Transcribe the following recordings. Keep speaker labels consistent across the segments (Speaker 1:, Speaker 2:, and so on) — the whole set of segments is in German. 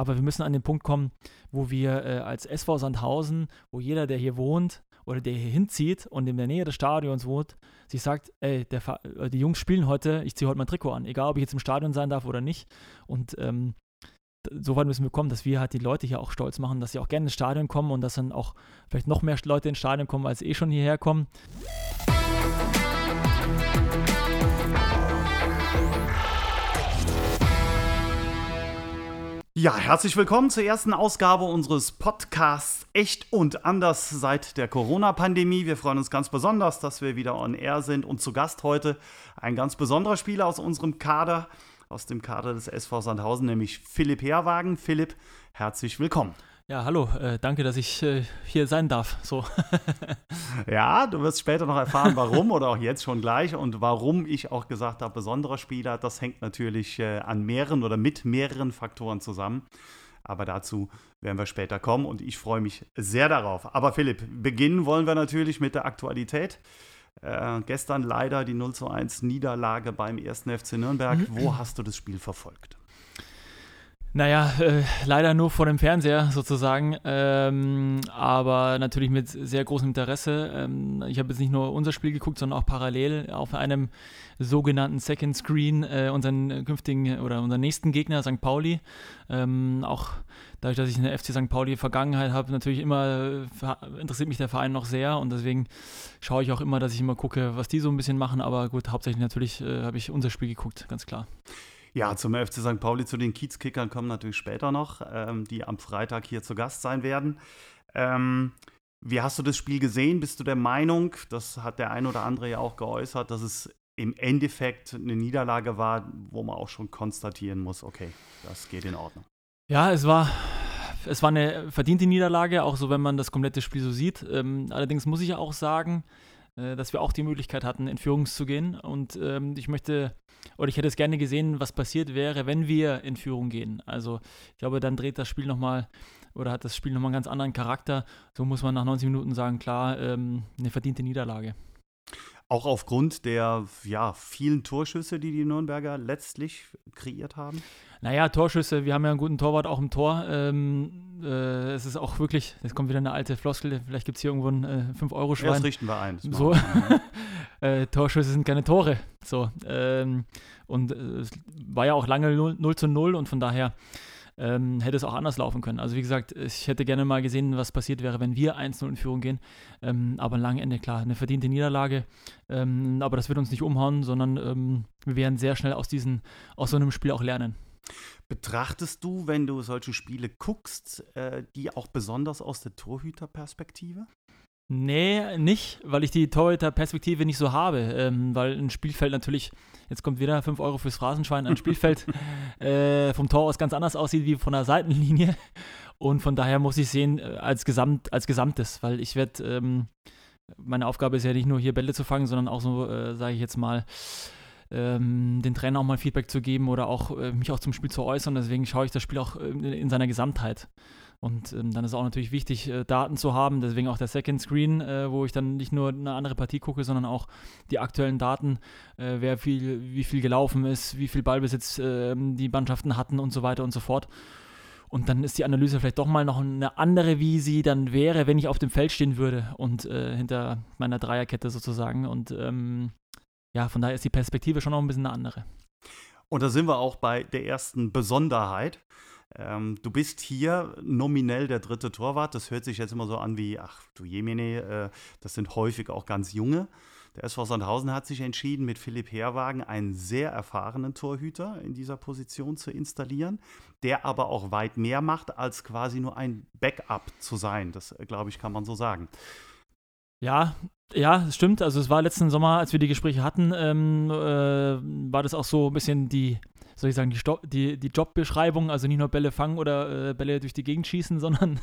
Speaker 1: aber wir müssen an den Punkt kommen, wo wir äh, als SV Sandhausen, wo jeder, der hier wohnt oder der hier hinzieht und in der Nähe des Stadions wohnt, sich sagt, ey, äh, die Jungs spielen heute, ich ziehe heute mein Trikot an, egal ob ich jetzt im Stadion sein darf oder nicht. Und ähm, so weit müssen wir kommen, dass wir halt die Leute hier auch stolz machen, dass sie auch gerne ins Stadion kommen und dass dann auch vielleicht noch mehr Leute ins Stadion kommen, als eh schon hierher kommen.
Speaker 2: Ja, herzlich willkommen zur ersten Ausgabe unseres Podcasts Echt und anders seit der Corona-Pandemie. Wir freuen uns ganz besonders, dass wir wieder on air sind und zu Gast heute ein ganz besonderer Spieler aus unserem Kader, aus dem Kader des SV Sandhausen, nämlich Philipp Herwagen. Philipp, herzlich willkommen.
Speaker 1: Ja, hallo, äh, danke, dass ich äh, hier sein darf. So.
Speaker 2: ja, du wirst später noch erfahren, warum oder auch jetzt schon gleich und warum ich auch gesagt habe, besonderer Spieler, das hängt natürlich äh, an mehreren oder mit mehreren Faktoren zusammen. Aber dazu werden wir später kommen und ich freue mich sehr darauf. Aber Philipp, beginnen wollen wir natürlich mit der Aktualität. Äh, gestern leider die 0 zu 1 Niederlage beim 1. FC Nürnberg. Mhm. Wo hast du das Spiel verfolgt?
Speaker 1: Naja, äh, leider nur vor dem Fernseher sozusagen, ähm, aber natürlich mit sehr großem Interesse. Ähm, ich habe jetzt nicht nur unser Spiel geguckt, sondern auch parallel auf einem sogenannten Second Screen äh, unseren künftigen oder unseren nächsten Gegner, St. Pauli. Ähm, auch dadurch, dass ich eine FC St. Pauli Vergangenheit habe, natürlich immer äh, interessiert mich der Verein noch sehr und deswegen schaue ich auch immer, dass ich immer gucke, was die so ein bisschen machen. Aber gut, hauptsächlich natürlich äh, habe ich unser Spiel geguckt, ganz klar.
Speaker 2: Ja, zum FC St. Pauli, zu den Kiezkickern kommen natürlich später noch, ähm, die am Freitag hier zu Gast sein werden. Ähm, wie hast du das Spiel gesehen? Bist du der Meinung, das hat der ein oder andere ja auch geäußert, dass es im Endeffekt eine Niederlage war, wo man auch schon konstatieren muss, okay, das geht in Ordnung.
Speaker 1: Ja, es war, es war eine verdiente Niederlage, auch so wenn man das komplette Spiel so sieht. Ähm, allerdings muss ich auch sagen, dass wir auch die Möglichkeit hatten, in Führung zu gehen. Und ähm, ich möchte, oder ich hätte es gerne gesehen, was passiert wäre, wenn wir in Führung gehen. Also ich glaube, dann dreht das Spiel nochmal oder hat das Spiel nochmal einen ganz anderen Charakter. So muss man nach 90 Minuten sagen, klar, ähm, eine verdiente Niederlage.
Speaker 2: Auch aufgrund der ja, vielen Torschüsse, die die Nürnberger letztlich kreiert haben?
Speaker 1: Naja, Torschüsse, wir haben ja einen guten Torwart auch im Tor. Ähm, äh, es ist auch wirklich, jetzt kommt wieder eine alte Floskel, vielleicht gibt es hier irgendwo einen äh, 5-Euro-Schwein. Ja,
Speaker 2: das richten wir ein.
Speaker 1: So. äh, Torschüsse sind keine Tore. So. Ähm, und äh, es war ja auch lange 0, 0 zu 0 und von daher ähm, hätte es auch anders laufen können. Also wie gesagt, ich hätte gerne mal gesehen, was passiert wäre, wenn wir 1-0 in Führung gehen. Ähm, aber ein Ende, klar, eine verdiente Niederlage. Ähm, aber das wird uns nicht umhauen, sondern ähm, wir werden sehr schnell aus, diesen, aus so einem Spiel auch lernen.
Speaker 2: Betrachtest du, wenn du solche Spiele guckst, äh, die auch besonders aus der Torhüterperspektive?
Speaker 1: Nee, nicht, weil ich die Torhüter-Perspektive nicht so habe. Ähm, weil ein Spielfeld natürlich, jetzt kommt wieder 5 Euro fürs Phrasenschwein, ein Spielfeld äh, vom Tor aus ganz anders aussieht wie von der Seitenlinie. Und von daher muss ich sehen, äh, als, Gesamt, als Gesamtes, weil ich werde, ähm, meine Aufgabe ist ja nicht nur hier Bälle zu fangen, sondern auch so, äh, sage ich jetzt mal, ähm, den Trainer auch mal Feedback zu geben oder auch äh, mich auch zum Spiel zu äußern. Deswegen schaue ich das Spiel auch in, in seiner Gesamtheit. Und ähm, dann ist auch natürlich wichtig, äh, Daten zu haben, deswegen auch der Second Screen, äh, wo ich dann nicht nur eine andere Partie gucke, sondern auch die aktuellen Daten, äh, wer viel, wie viel gelaufen ist, wie viel Ballbesitz ähm, die Mannschaften hatten und so weiter und so fort. Und dann ist die Analyse vielleicht doch mal noch eine andere, wie sie dann wäre, wenn ich auf dem Feld stehen würde und äh, hinter meiner Dreierkette sozusagen. Und ähm, ja, von daher ist die Perspektive schon noch ein bisschen eine andere.
Speaker 2: Und da sind wir auch bei der ersten Besonderheit. Ähm, du bist hier nominell der dritte Torwart. Das hört sich jetzt immer so an wie, ach du Jemine, äh, das sind häufig auch ganz junge. Der SV Sandhausen hat sich entschieden, mit Philipp Herwagen einen sehr erfahrenen Torhüter in dieser Position zu installieren, der aber auch weit mehr macht, als quasi nur ein Backup zu sein. Das, äh, glaube ich, kann man so sagen.
Speaker 1: Ja, ja, das stimmt. Also es war letzten Sommer, als wir die Gespräche hatten, ähm, äh, war das auch so ein bisschen die, soll ich sagen, die, Sto die, die Jobbeschreibung, also nicht nur Bälle fangen oder äh, Bälle durch die Gegend schießen, sondern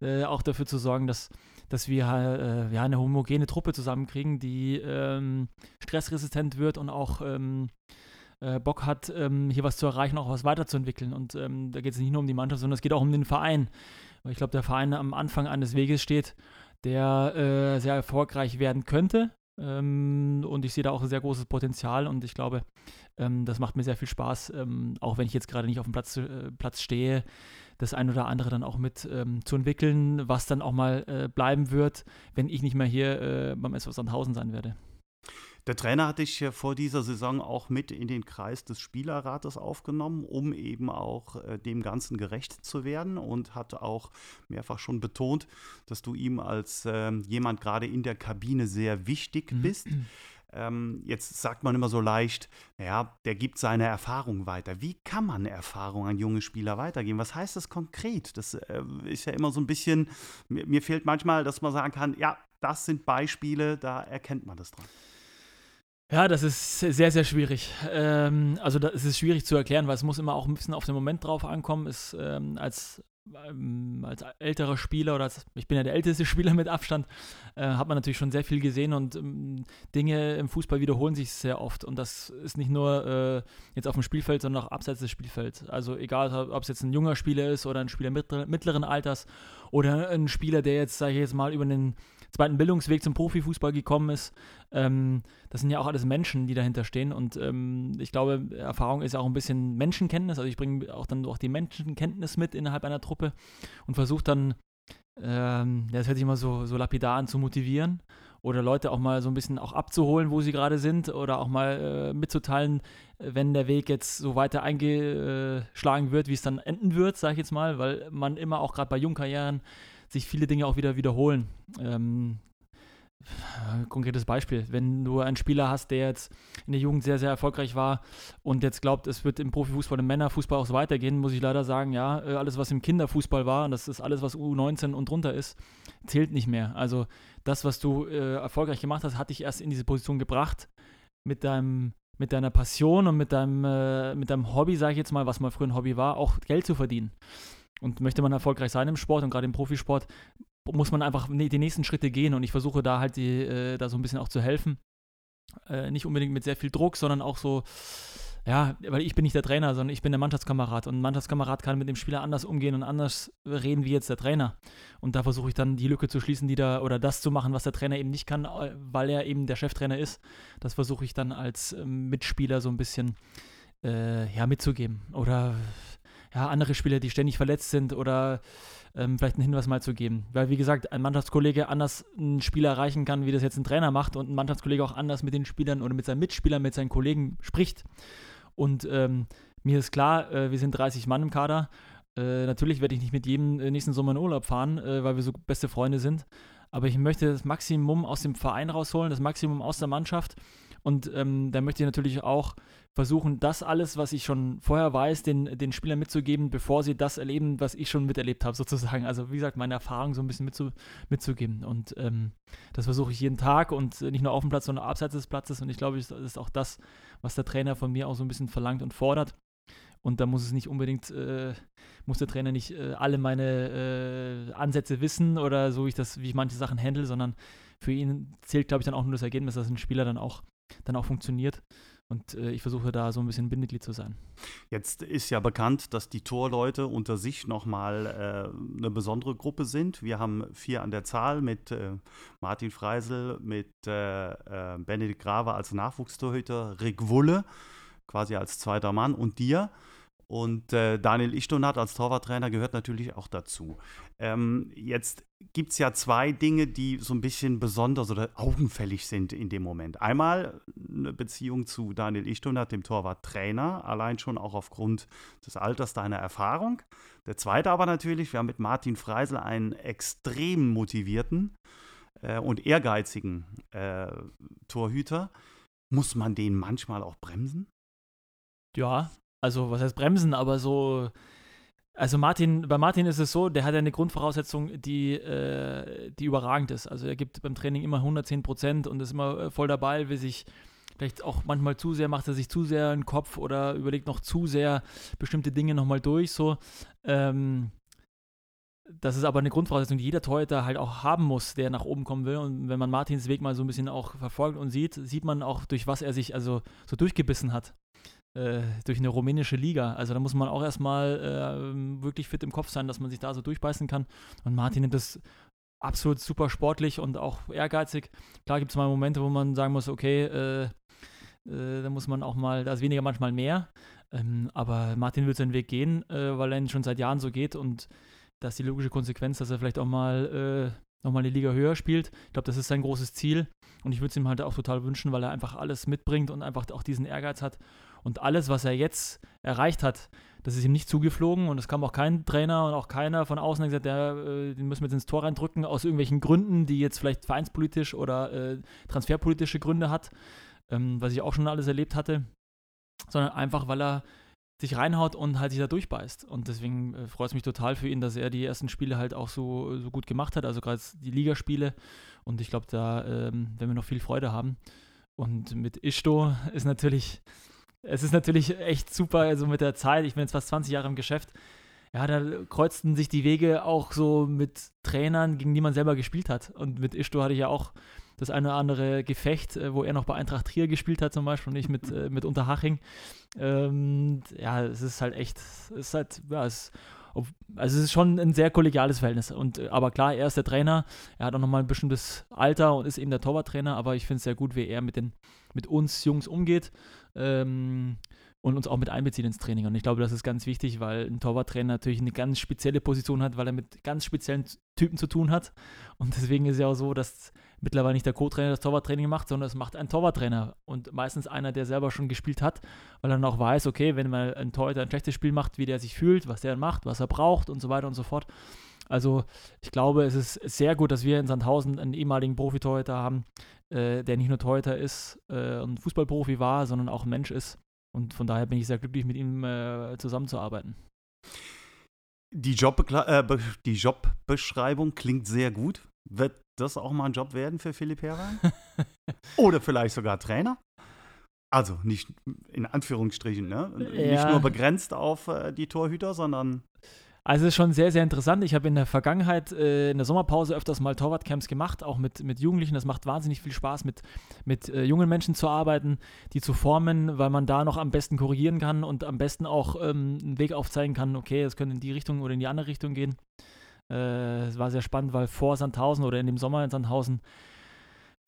Speaker 1: äh, auch dafür zu sorgen, dass, dass wir äh, ja, eine homogene Truppe zusammenkriegen, die ähm, stressresistent wird und auch ähm, äh, Bock hat, ähm, hier was zu erreichen, auch was weiterzuentwickeln. Und ähm, da geht es nicht nur um die Mannschaft, sondern es geht auch um den Verein. Weil ich glaube, der Verein am Anfang eines Weges steht, der äh, sehr erfolgreich werden könnte. Ähm, und ich sehe da auch ein sehr großes Potenzial und ich glaube, ähm, das macht mir sehr viel Spaß, ähm, auch wenn ich jetzt gerade nicht auf dem Platz, äh, Platz stehe, das ein oder andere dann auch mit ähm, zu entwickeln, was dann auch mal äh, bleiben wird, wenn ich nicht mehr hier äh, beim SV Sandhausen sein werde.
Speaker 2: Der Trainer hat dich vor dieser Saison auch mit in den Kreis des Spielerrates aufgenommen, um eben auch äh, dem Ganzen gerecht zu werden und hat auch mehrfach schon betont, dass du ihm als äh, jemand gerade in der Kabine sehr wichtig mhm. bist. Ähm, jetzt sagt man immer so leicht, naja, der gibt seine Erfahrung weiter. Wie kann man Erfahrung an junge Spieler weitergeben? Was heißt das konkret? Das äh, ist ja immer so ein bisschen, mir, mir fehlt manchmal, dass man sagen kann, ja, das sind Beispiele, da erkennt man das dran.
Speaker 1: Ja, das ist sehr, sehr schwierig. Ähm, also es ist schwierig zu erklären, weil es muss immer auch ein bisschen auf den Moment drauf ankommen. Ist, ähm, als, ähm, als älterer Spieler oder als, ich bin ja der älteste Spieler mit Abstand, äh, hat man natürlich schon sehr viel gesehen und ähm, Dinge im Fußball wiederholen sich sehr oft. Und das ist nicht nur äh, jetzt auf dem Spielfeld, sondern auch abseits des Spielfelds. Also egal, ob es jetzt ein junger Spieler ist oder ein Spieler mittleren Alters oder ein Spieler, der jetzt, sage ich jetzt mal, über den zweiten Bildungsweg zum Profifußball gekommen ist. Ähm, das sind ja auch alles Menschen, die dahinter stehen. Und ähm, ich glaube, Erfahrung ist auch ein bisschen Menschenkenntnis. Also ich bringe auch dann auch die Menschenkenntnis mit innerhalb einer Truppe und versuche dann, ähm, das hört sich immer so, so lapidar an, zu motivieren oder Leute auch mal so ein bisschen auch abzuholen, wo sie gerade sind oder auch mal äh, mitzuteilen, wenn der Weg jetzt so weiter eingeschlagen wird, wie es dann enden wird, sage ich jetzt mal, weil man immer auch gerade bei Jungkarrieren sich viele Dinge auch wieder wiederholen. Ähm, konkretes Beispiel, wenn du einen Spieler hast, der jetzt in der Jugend sehr, sehr erfolgreich war und jetzt glaubt, es wird im Profifußball, im Männerfußball auch so weitergehen, muss ich leider sagen, ja, äh, alles, was im Kinderfußball war, und das ist alles, was U19 und drunter ist, zählt nicht mehr. Also das, was du äh, erfolgreich gemacht hast, hat dich erst in diese Position gebracht mit deinem mit deiner Passion und mit deinem, äh, mit deinem Hobby, sage ich jetzt mal, was mal früher ein Hobby war, auch Geld zu verdienen. Und möchte man erfolgreich sein im Sport und gerade im Profisport, muss man einfach die nächsten Schritte gehen und ich versuche da halt die, äh, da so ein bisschen auch zu helfen. Äh, nicht unbedingt mit sehr viel Druck, sondern auch so, ja, weil ich bin nicht der Trainer, sondern ich bin der Mannschaftskamerad und ein Mannschaftskamerad kann mit dem Spieler anders umgehen und anders reden wie jetzt der Trainer. Und da versuche ich dann die Lücke zu schließen, die da oder das zu machen, was der Trainer eben nicht kann, äh, weil er eben der Cheftrainer ist. Das versuche ich dann als ähm, Mitspieler so ein bisschen äh, ja, mitzugeben. Oder ja, andere Spieler, die ständig verletzt sind oder ähm, vielleicht einen Hinweis mal zu geben. Weil, wie gesagt, ein Mannschaftskollege anders einen Spieler erreichen kann, wie das jetzt ein Trainer macht und ein Mannschaftskollege auch anders mit den Spielern oder mit seinen Mitspielern, mit seinen Kollegen spricht. Und ähm, mir ist klar, äh, wir sind 30 Mann im Kader. Äh, natürlich werde ich nicht mit jedem äh, nächsten Sommer in Urlaub fahren, äh, weil wir so beste Freunde sind. Aber ich möchte das Maximum aus dem Verein rausholen, das Maximum aus der Mannschaft. Und ähm, da möchte ich natürlich auch versuchen, das alles, was ich schon vorher weiß, den, den Spielern mitzugeben, bevor sie das erleben, was ich schon miterlebt habe, sozusagen. Also wie gesagt, meine Erfahrung so ein bisschen mitzu, mitzugeben. Und ähm, das versuche ich jeden Tag und nicht nur auf dem Platz, sondern abseits des Platzes. Und ich glaube, das ist auch das, was der Trainer von mir auch so ein bisschen verlangt und fordert. Und da muss es nicht unbedingt, äh, muss der Trainer nicht äh, alle meine äh, Ansätze wissen oder so, wie ich das, wie ich manche Sachen handle, sondern für ihn zählt, glaube ich, dann auch nur das Ergebnis, dass ein Spieler dann auch, dann auch funktioniert. Und äh, ich versuche da so ein bisschen Bindeglied zu sein.
Speaker 2: Jetzt ist ja bekannt, dass die Torleute unter sich nochmal äh, eine besondere Gruppe sind. Wir haben vier an der Zahl mit äh, Martin Freisel, mit äh, äh, Benedikt Grave als Nachwuchstorhüter, Rick Wulle quasi als zweiter Mann und dir. Und äh, Daniel Ichtonat als Torwarttrainer gehört natürlich auch dazu. Ähm, jetzt gibt es ja zwei Dinge, die so ein bisschen besonders oder augenfällig sind in dem Moment. Einmal eine Beziehung zu Daniel Ichtonat, dem Torwarttrainer, allein schon auch aufgrund des Alters deiner Erfahrung. Der zweite aber natürlich, wir haben mit Martin Freisel einen extrem motivierten äh, und ehrgeizigen äh, Torhüter. Muss man den manchmal auch bremsen?
Speaker 1: Ja, also was heißt bremsen, aber so. Also Martin, bei Martin ist es so, der hat ja eine Grundvoraussetzung, die, äh, die überragend ist. Also er gibt beim Training immer 110 Prozent und ist immer äh, voll dabei, will sich vielleicht auch manchmal zu sehr, macht er sich zu sehr in den Kopf oder überlegt noch zu sehr bestimmte Dinge nochmal durch. So. Ähm, das ist aber eine Grundvoraussetzung, die jeder Torhüter halt auch haben muss, der nach oben kommen will. Und wenn man Martins Weg mal so ein bisschen auch verfolgt und sieht, sieht man auch, durch was er sich also so durchgebissen hat äh, durch eine rumänische Liga. Also da muss man auch erstmal äh, wirklich fit im Kopf sein, dass man sich da so durchbeißen kann. Und Martin nimmt das absolut super sportlich und auch ehrgeizig. Klar gibt es mal Momente, wo man sagen muss, okay, äh, äh, da muss man auch mal, da ist weniger manchmal mehr. Ähm, aber Martin wird seinen Weg gehen, äh, weil er ihn schon seit Jahren so geht und das ist die logische Konsequenz, dass er vielleicht auch mal äh, nochmal eine Liga höher spielt. Ich glaube, das ist sein großes Ziel und ich würde es ihm halt auch total wünschen, weil er einfach alles mitbringt und einfach auch diesen Ehrgeiz hat. Und alles, was er jetzt erreicht hat, das ist ihm nicht zugeflogen und es kam auch kein Trainer und auch keiner von außen, der gesagt, der, äh, den müssen wir jetzt ins Tor reindrücken, aus irgendwelchen Gründen, die jetzt vielleicht vereinspolitisch oder äh, transferpolitische Gründe hat, ähm, was ich auch schon alles erlebt hatte, sondern einfach, weil er sich reinhaut und halt sich da durchbeißt. Und deswegen äh, freut es mich total für ihn, dass er die ersten Spiele halt auch so, so gut gemacht hat, also gerade die Ligaspiele. Und ich glaube, da ähm, werden wir noch viel Freude haben. Und mit Ishto ist natürlich, es ist natürlich echt super, also mit der Zeit, ich bin jetzt fast 20 Jahre im Geschäft, ja, da kreuzten sich die Wege auch so mit Trainern, gegen die man selber gespielt hat. Und mit Ishto hatte ich ja auch das eine oder andere Gefecht, äh, wo er noch bei Eintracht Trier gespielt hat zum Beispiel und ich mit, äh, mit Unterhaching. Ähm, ja, es ist halt echt, es ist halt, ja, es also es ist schon ein sehr kollegiales Verhältnis. Und, äh, aber klar, er ist der Trainer, er hat auch nochmal ein bestimmtes Alter und ist eben der Torwarttrainer, aber ich finde es sehr gut, wie er mit, den, mit uns Jungs umgeht. Ähm, und uns auch mit einbezieht ins Training. Und ich glaube, das ist ganz wichtig, weil ein Torwarttrainer natürlich eine ganz spezielle Position hat, weil er mit ganz speziellen Typen zu tun hat. Und deswegen ist ja auch so, dass mittlerweile nicht der Co-Trainer das Torwarttraining macht, sondern es macht ein Torwarttrainer und meistens einer, der selber schon gespielt hat, weil er dann auch weiß, okay, wenn mal ein Torhüter ein schlechtes Spiel macht, wie der sich fühlt, was der macht, was er braucht und so weiter und so fort. Also ich glaube, es ist sehr gut, dass wir in Sandhausen einen ehemaligen Profitorhüter haben, äh, der nicht nur Torhüter ist äh, und Fußballprofi war, sondern auch ein Mensch ist. Und von daher bin ich sehr glücklich, mit ihm äh, zusammenzuarbeiten.
Speaker 2: Die, Job, äh, die Jobbeschreibung klingt sehr gut. Wird das auch mal ein Job werden für Philipp Herrmann? Oder vielleicht sogar Trainer? Also nicht in Anführungsstrichen, ne? Ja. Nicht nur begrenzt auf äh, die Torhüter, sondern.
Speaker 1: Also es ist schon sehr, sehr interessant. Ich habe in der Vergangenheit äh, in der Sommerpause öfters mal Torwartcamps gemacht, auch mit, mit Jugendlichen. Das macht wahnsinnig viel Spaß, mit, mit äh, jungen Menschen zu arbeiten, die zu formen, weil man da noch am besten korrigieren kann und am besten auch ähm, einen Weg aufzeigen kann, okay, es könnte in die Richtung oder in die andere Richtung gehen. Äh, es war sehr spannend, weil vor Sandhausen oder in dem Sommer in Sandhausen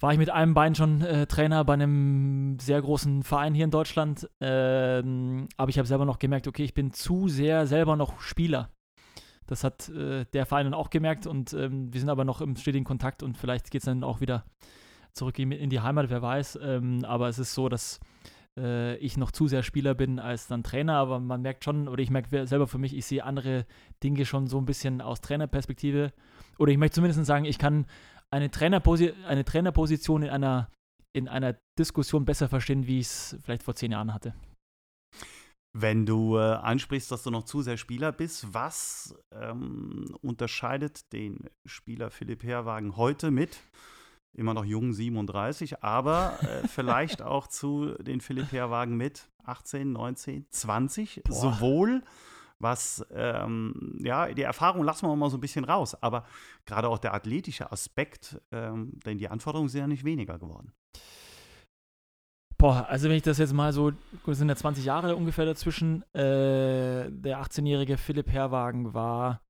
Speaker 1: war ich mit einem Bein schon äh, Trainer bei einem sehr großen Verein hier in Deutschland. Ähm, aber ich habe selber noch gemerkt, okay, ich bin zu sehr selber noch Spieler. Das hat äh, der Verein dann auch gemerkt und ähm, wir sind aber noch im stetigen Kontakt und vielleicht geht es dann auch wieder zurück in die Heimat, wer weiß. Ähm, aber es ist so, dass äh, ich noch zu sehr Spieler bin als dann Trainer, aber man merkt schon, oder ich merke selber für mich, ich sehe andere Dinge schon so ein bisschen aus Trainerperspektive. Oder ich möchte zumindest sagen, ich kann eine, Trainerposi eine Trainerposition in einer, in einer Diskussion besser verstehen, wie ich es vielleicht vor zehn Jahren hatte.
Speaker 2: Wenn du äh, ansprichst, dass du noch zu sehr Spieler bist, was ähm, unterscheidet den Spieler Philipp Herwagen heute mit immer noch jung 37, aber äh, vielleicht auch zu den Philipp Herwagen mit 18, 19, 20, Boah. sowohl was, ähm, ja, die Erfahrung lassen wir mal so ein bisschen raus, aber gerade auch der athletische Aspekt, ähm, denn die Anforderungen sind ja nicht weniger geworden.
Speaker 1: Boah, also wenn ich das jetzt mal so, sind ja 20 Jahre ungefähr dazwischen, äh, der 18-jährige Philipp Herwagen war,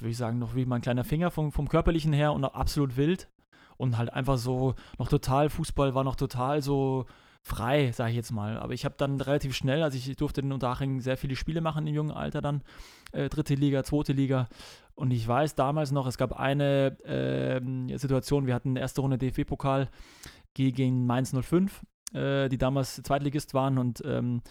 Speaker 1: würde ich sagen, noch wie mein kleiner Finger vom, vom körperlichen her und absolut wild und halt einfach so noch total, Fußball war noch total so frei, sage ich jetzt mal. Aber ich habe dann relativ schnell, also ich durfte in Unterhaching sehr viele Spiele machen im jungen Alter dann, äh, dritte Liga, zweite Liga. Und ich weiß damals noch, es gab eine äh, Situation, wir hatten erste Runde DFB-Pokal gegen Mainz 05, äh, die damals Zweitligist waren und ähm,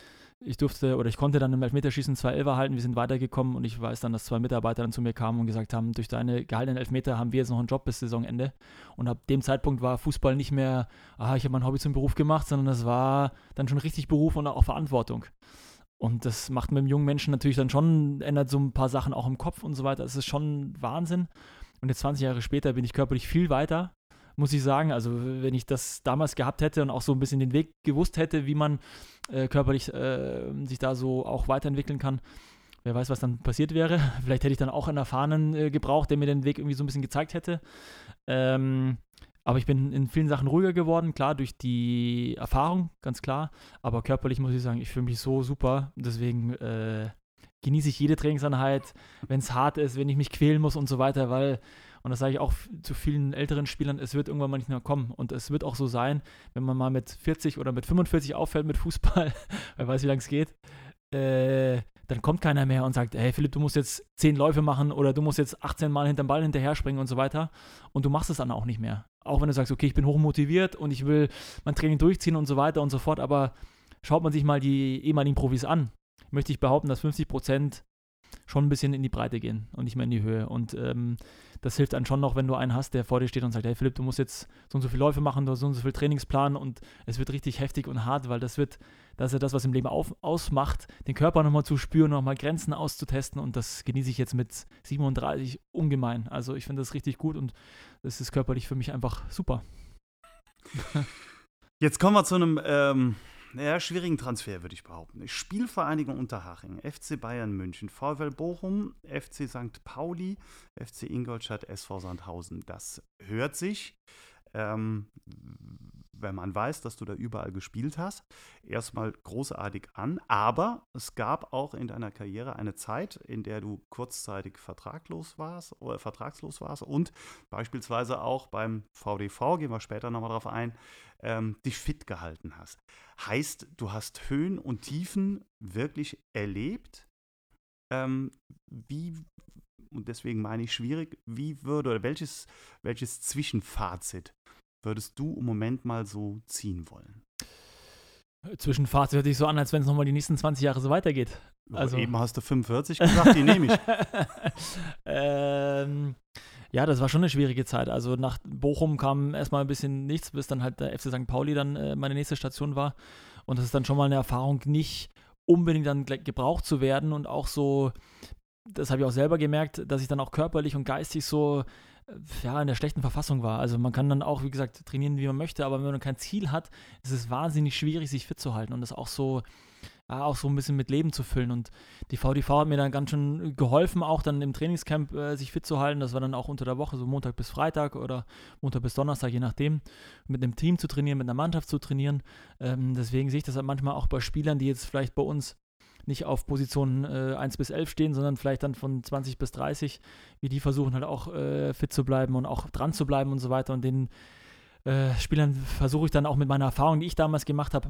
Speaker 1: ich durfte oder ich konnte dann im Elfmeterschießen zwei Elfer halten. Wir sind weitergekommen und ich weiß dann, dass zwei Mitarbeiter dann zu mir kamen und gesagt haben, durch deine gehaltenen Elfmeter haben wir jetzt noch einen Job bis Saisonende. Und ab dem Zeitpunkt war Fußball nicht mehr, ah, ich habe mein Hobby zum Beruf gemacht, sondern das war dann schon richtig Beruf und auch Verantwortung. Und das macht mit dem jungen Menschen natürlich dann schon, ändert so ein paar Sachen auch im Kopf und so weiter. Es ist schon Wahnsinn. Und jetzt 20 Jahre später bin ich körperlich viel weiter muss ich sagen. Also wenn ich das damals gehabt hätte und auch so ein bisschen den Weg gewusst hätte, wie man äh, körperlich äh, sich da so auch weiterentwickeln kann, wer weiß, was dann passiert wäre. Vielleicht hätte ich dann auch einen Erfahrenen äh, gebraucht, der mir den Weg irgendwie so ein bisschen gezeigt hätte. Ähm, aber ich bin in vielen Sachen ruhiger geworden, klar, durch die Erfahrung, ganz klar. Aber körperlich muss ich sagen, ich fühle mich so super. Deswegen äh, genieße ich jede Trainingseinheit, wenn es hart ist, wenn ich mich quälen muss und so weiter, weil Und das sage ich auch zu vielen älteren Spielern, es wird irgendwann mal nicht mehr kommen. Und es wird auch so sein, wenn man mal mit 40 oder mit 45 auffällt mit Fußball, wer weiß, wie lange es geht, äh, dann kommt keiner mehr und sagt, hey Philipp, du musst jetzt 10 Läufe machen oder du musst jetzt 18 Mal hinterm Ball hinterher springen und so weiter. Und du machst es dann auch nicht mehr. Auch wenn du sagst, okay, ich bin hochmotiviert und ich will mein Training durchziehen und so weiter und so fort, aber schaut man sich mal die ehemaligen Profis an, möchte ich behaupten, dass 50 Prozent schon ein bisschen in die Breite gehen und nicht mehr in die Höhe. Und ähm, das hilft dann schon noch, wenn du einen hast, der vor dir steht und sagt, hey Philipp, du musst jetzt so und so viele Läufe machen, du so und so viel Trainingsplan und es wird richtig heftig und hart, weil das wird, das ist ja das, was im Leben auf, ausmacht, den Körper nochmal zu spüren, nochmal Grenzen auszutesten und das genieße ich jetzt mit 37 ungemein. Also ich finde das richtig gut und das ist körperlich für mich einfach super.
Speaker 2: Jetzt kommen wir zu einem ähm, ja, schwierigen Transfer, würde ich behaupten. Spielvereinigung Unterhaching, FC Bayern München, VfL Bochum, FC St. Pauli, FC Ingolstadt, SV Sandhausen. Das hört sich ähm, wenn man weiß, dass du da überall gespielt hast, erstmal großartig an. Aber es gab auch in deiner Karriere eine Zeit, in der du kurzzeitig vertraglos warst oder vertragslos warst und beispielsweise auch beim VDV, gehen wir später nochmal drauf ein, ähm, dich fit gehalten hast. Heißt, du hast Höhen und Tiefen wirklich erlebt. Ähm, wie, und deswegen meine ich schwierig, wie würde oder welches, welches Zwischenfazit würdest du im Moment mal so ziehen wollen?
Speaker 1: Zwischenfazit hört sich so an, als wenn es nochmal die nächsten 20 Jahre so weitergeht.
Speaker 2: Also eben hast du 45 gesagt, die nehme ich.
Speaker 1: ähm, ja, das war schon eine schwierige Zeit. Also nach Bochum kam erstmal ein bisschen nichts, bis dann halt der FC St. Pauli dann äh, meine nächste Station war. Und das ist dann schon mal eine Erfahrung, nicht unbedingt dann gebraucht zu werden und auch so, das habe ich auch selber gemerkt, dass ich dann auch körperlich und geistig so ja, in der schlechten Verfassung war. Also man kann dann auch, wie gesagt, trainieren, wie man möchte, aber wenn man kein Ziel hat, ist es wahnsinnig schwierig, sich fit zu halten und das auch so, auch so ein bisschen mit Leben zu füllen. Und die VDV hat mir dann ganz schön geholfen, auch dann im Trainingscamp äh, sich fit zu halten. Das war dann auch unter der Woche, so Montag bis Freitag oder Montag bis Donnerstag, je nachdem, mit einem Team zu trainieren, mit einer Mannschaft zu trainieren. Ähm, deswegen sehe ich das halt manchmal auch bei Spielern, die jetzt vielleicht bei uns nicht auf Position äh, 1 bis 11 stehen, sondern vielleicht dann von 20 bis 30, wie die versuchen halt auch äh, fit zu bleiben und auch dran zu bleiben und so weiter. Und den äh, Spielern versuche ich dann auch mit meiner Erfahrung, die ich damals gemacht habe,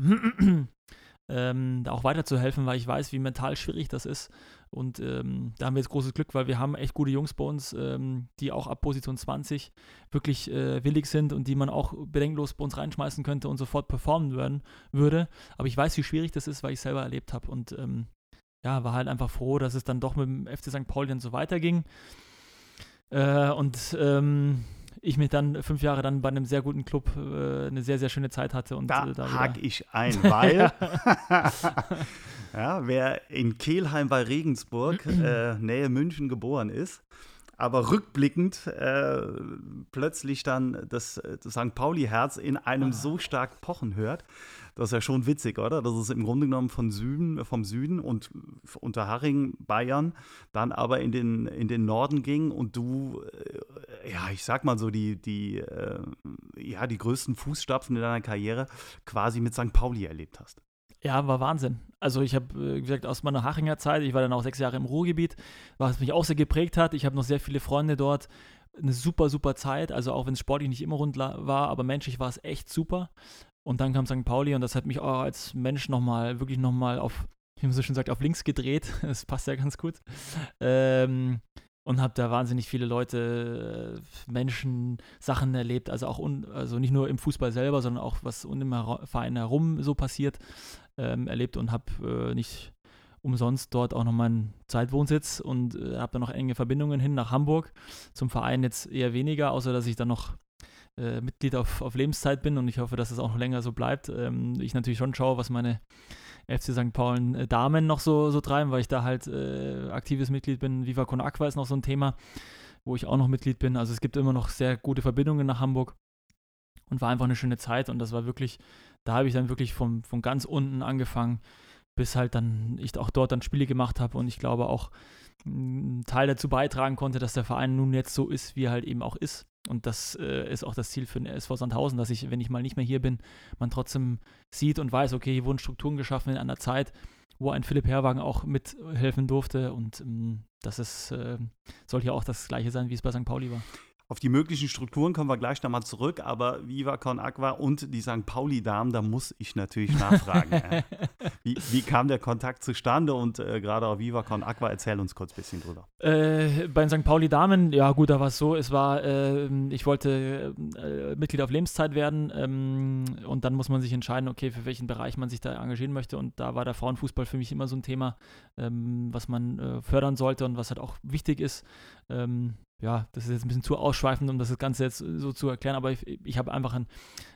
Speaker 1: ähm, auch weiterzuhelfen, weil ich weiß, wie mental schwierig das ist. Und ähm, da haben wir jetzt großes Glück, weil wir haben echt gute Jungs bei uns, ähm, die auch ab Position 20 wirklich äh, willig sind und die man auch bedenkenlos bei uns reinschmeißen könnte und sofort performen werden, würde. Aber ich weiß, wie schwierig das ist, weil ich es selber erlebt habe. Und ähm, ja, war halt einfach froh, dass es dann doch mit dem FC St. Pauli dann so weiterging. Äh, und ähm, ich mich dann fünf Jahre dann bei einem sehr guten Club äh, eine sehr, sehr schöne Zeit hatte. Und,
Speaker 2: da
Speaker 1: äh, da
Speaker 2: hake ich ein, weil ja, wer in Kelheim bei Regensburg, äh, Nähe München geboren ist, aber rückblickend äh, plötzlich dann das, das St. Pauli-Herz in einem so stark pochen hört, das ist ja schon witzig, oder? Das ist im Grunde genommen von Süden, vom Süden und unter Haring, Bayern, dann aber in den, in den Norden ging und du, äh, ja, ich sag mal so, die, die, äh, ja, die größten Fußstapfen in deiner Karriere quasi mit St. Pauli erlebt hast.
Speaker 1: Ja, war Wahnsinn. Also ich habe, äh, wie gesagt, aus meiner Hachinger Zeit, ich war dann auch sechs Jahre im Ruhrgebiet, was mich auch sehr geprägt hat. Ich habe noch sehr viele Freunde dort. Eine super, super Zeit. Also auch wenn es sportlich nicht immer rund war, aber menschlich war es echt super. Und dann kam St. Pauli und das hat mich auch als Mensch nochmal, wirklich nochmal auf, wie man so schön sagt, auf links gedreht. Das passt ja ganz gut. Ähm, und habe da wahnsinnig viele Leute, äh, Menschen, Sachen erlebt, also auch un, also nicht nur im Fußball selber, sondern auch was um den Verein herum so passiert, ähm, erlebt und habe äh, nicht umsonst dort auch noch meinen Zeitwohnsitz und äh, habe dann noch enge Verbindungen hin nach Hamburg. Zum Verein jetzt eher weniger, außer dass ich dann noch äh, Mitglied auf, auf Lebenszeit bin und ich hoffe, dass es auch noch länger so bleibt. Ähm, ich natürlich schon schaue, was meine FC St. Paulen äh, Damen noch so, so treiben, weil ich da halt äh, aktives Mitglied bin. Viva Con Aqua ist noch so ein Thema, wo ich auch noch Mitglied bin. Also es gibt immer noch sehr gute Verbindungen nach Hamburg und war einfach eine schöne Zeit und das war wirklich, da habe ich dann wirklich vom, von ganz unten angefangen, bis halt dann ich auch dort dann Spiele gemacht habe und ich glaube auch einen Teil dazu beitragen konnte, dass der Verein nun jetzt so ist, wie er halt eben auch ist. Und das äh, ist auch das Ziel für den SV Sandhausen, dass ich, wenn ich mal nicht mehr hier bin, man trotzdem sieht und weiß, okay, hier wurden Strukturen geschaffen in einer Zeit, wo ein Philipp Herwagen auch mithelfen durfte. Und ähm, das ist, äh, soll hier auch das Gleiche sein, wie es bei St. Pauli war.
Speaker 2: Auf die möglichen Strukturen kommen wir gleich nochmal zurück, aber Viva Con Aqua und die St. Pauli-Damen, da muss ich natürlich nachfragen. äh. wie, wie, kam der Kontakt zustande und äh, gerade auf Viva Con Aqua, erzähl uns kurz ein bisschen drüber.
Speaker 1: Äh, bei den St. Pauli-Damen, ja gut, da war es so, es war, ähm, ich wollte äh, Mitglied auf Lebenszeit werden ähm, und dann muss man sich entscheiden, okay, für welchen Bereich man sich da engagieren möchte und da war der Frauenfußball für mich immer so ein Thema, ähm, was man äh, fördern sollte und was halt auch wichtig ist. Ähm, ja, das ist jetzt ein bisschen zu ausschweifend, um das Ganze jetzt so zu erklären, aber ich, ich habe einfach ein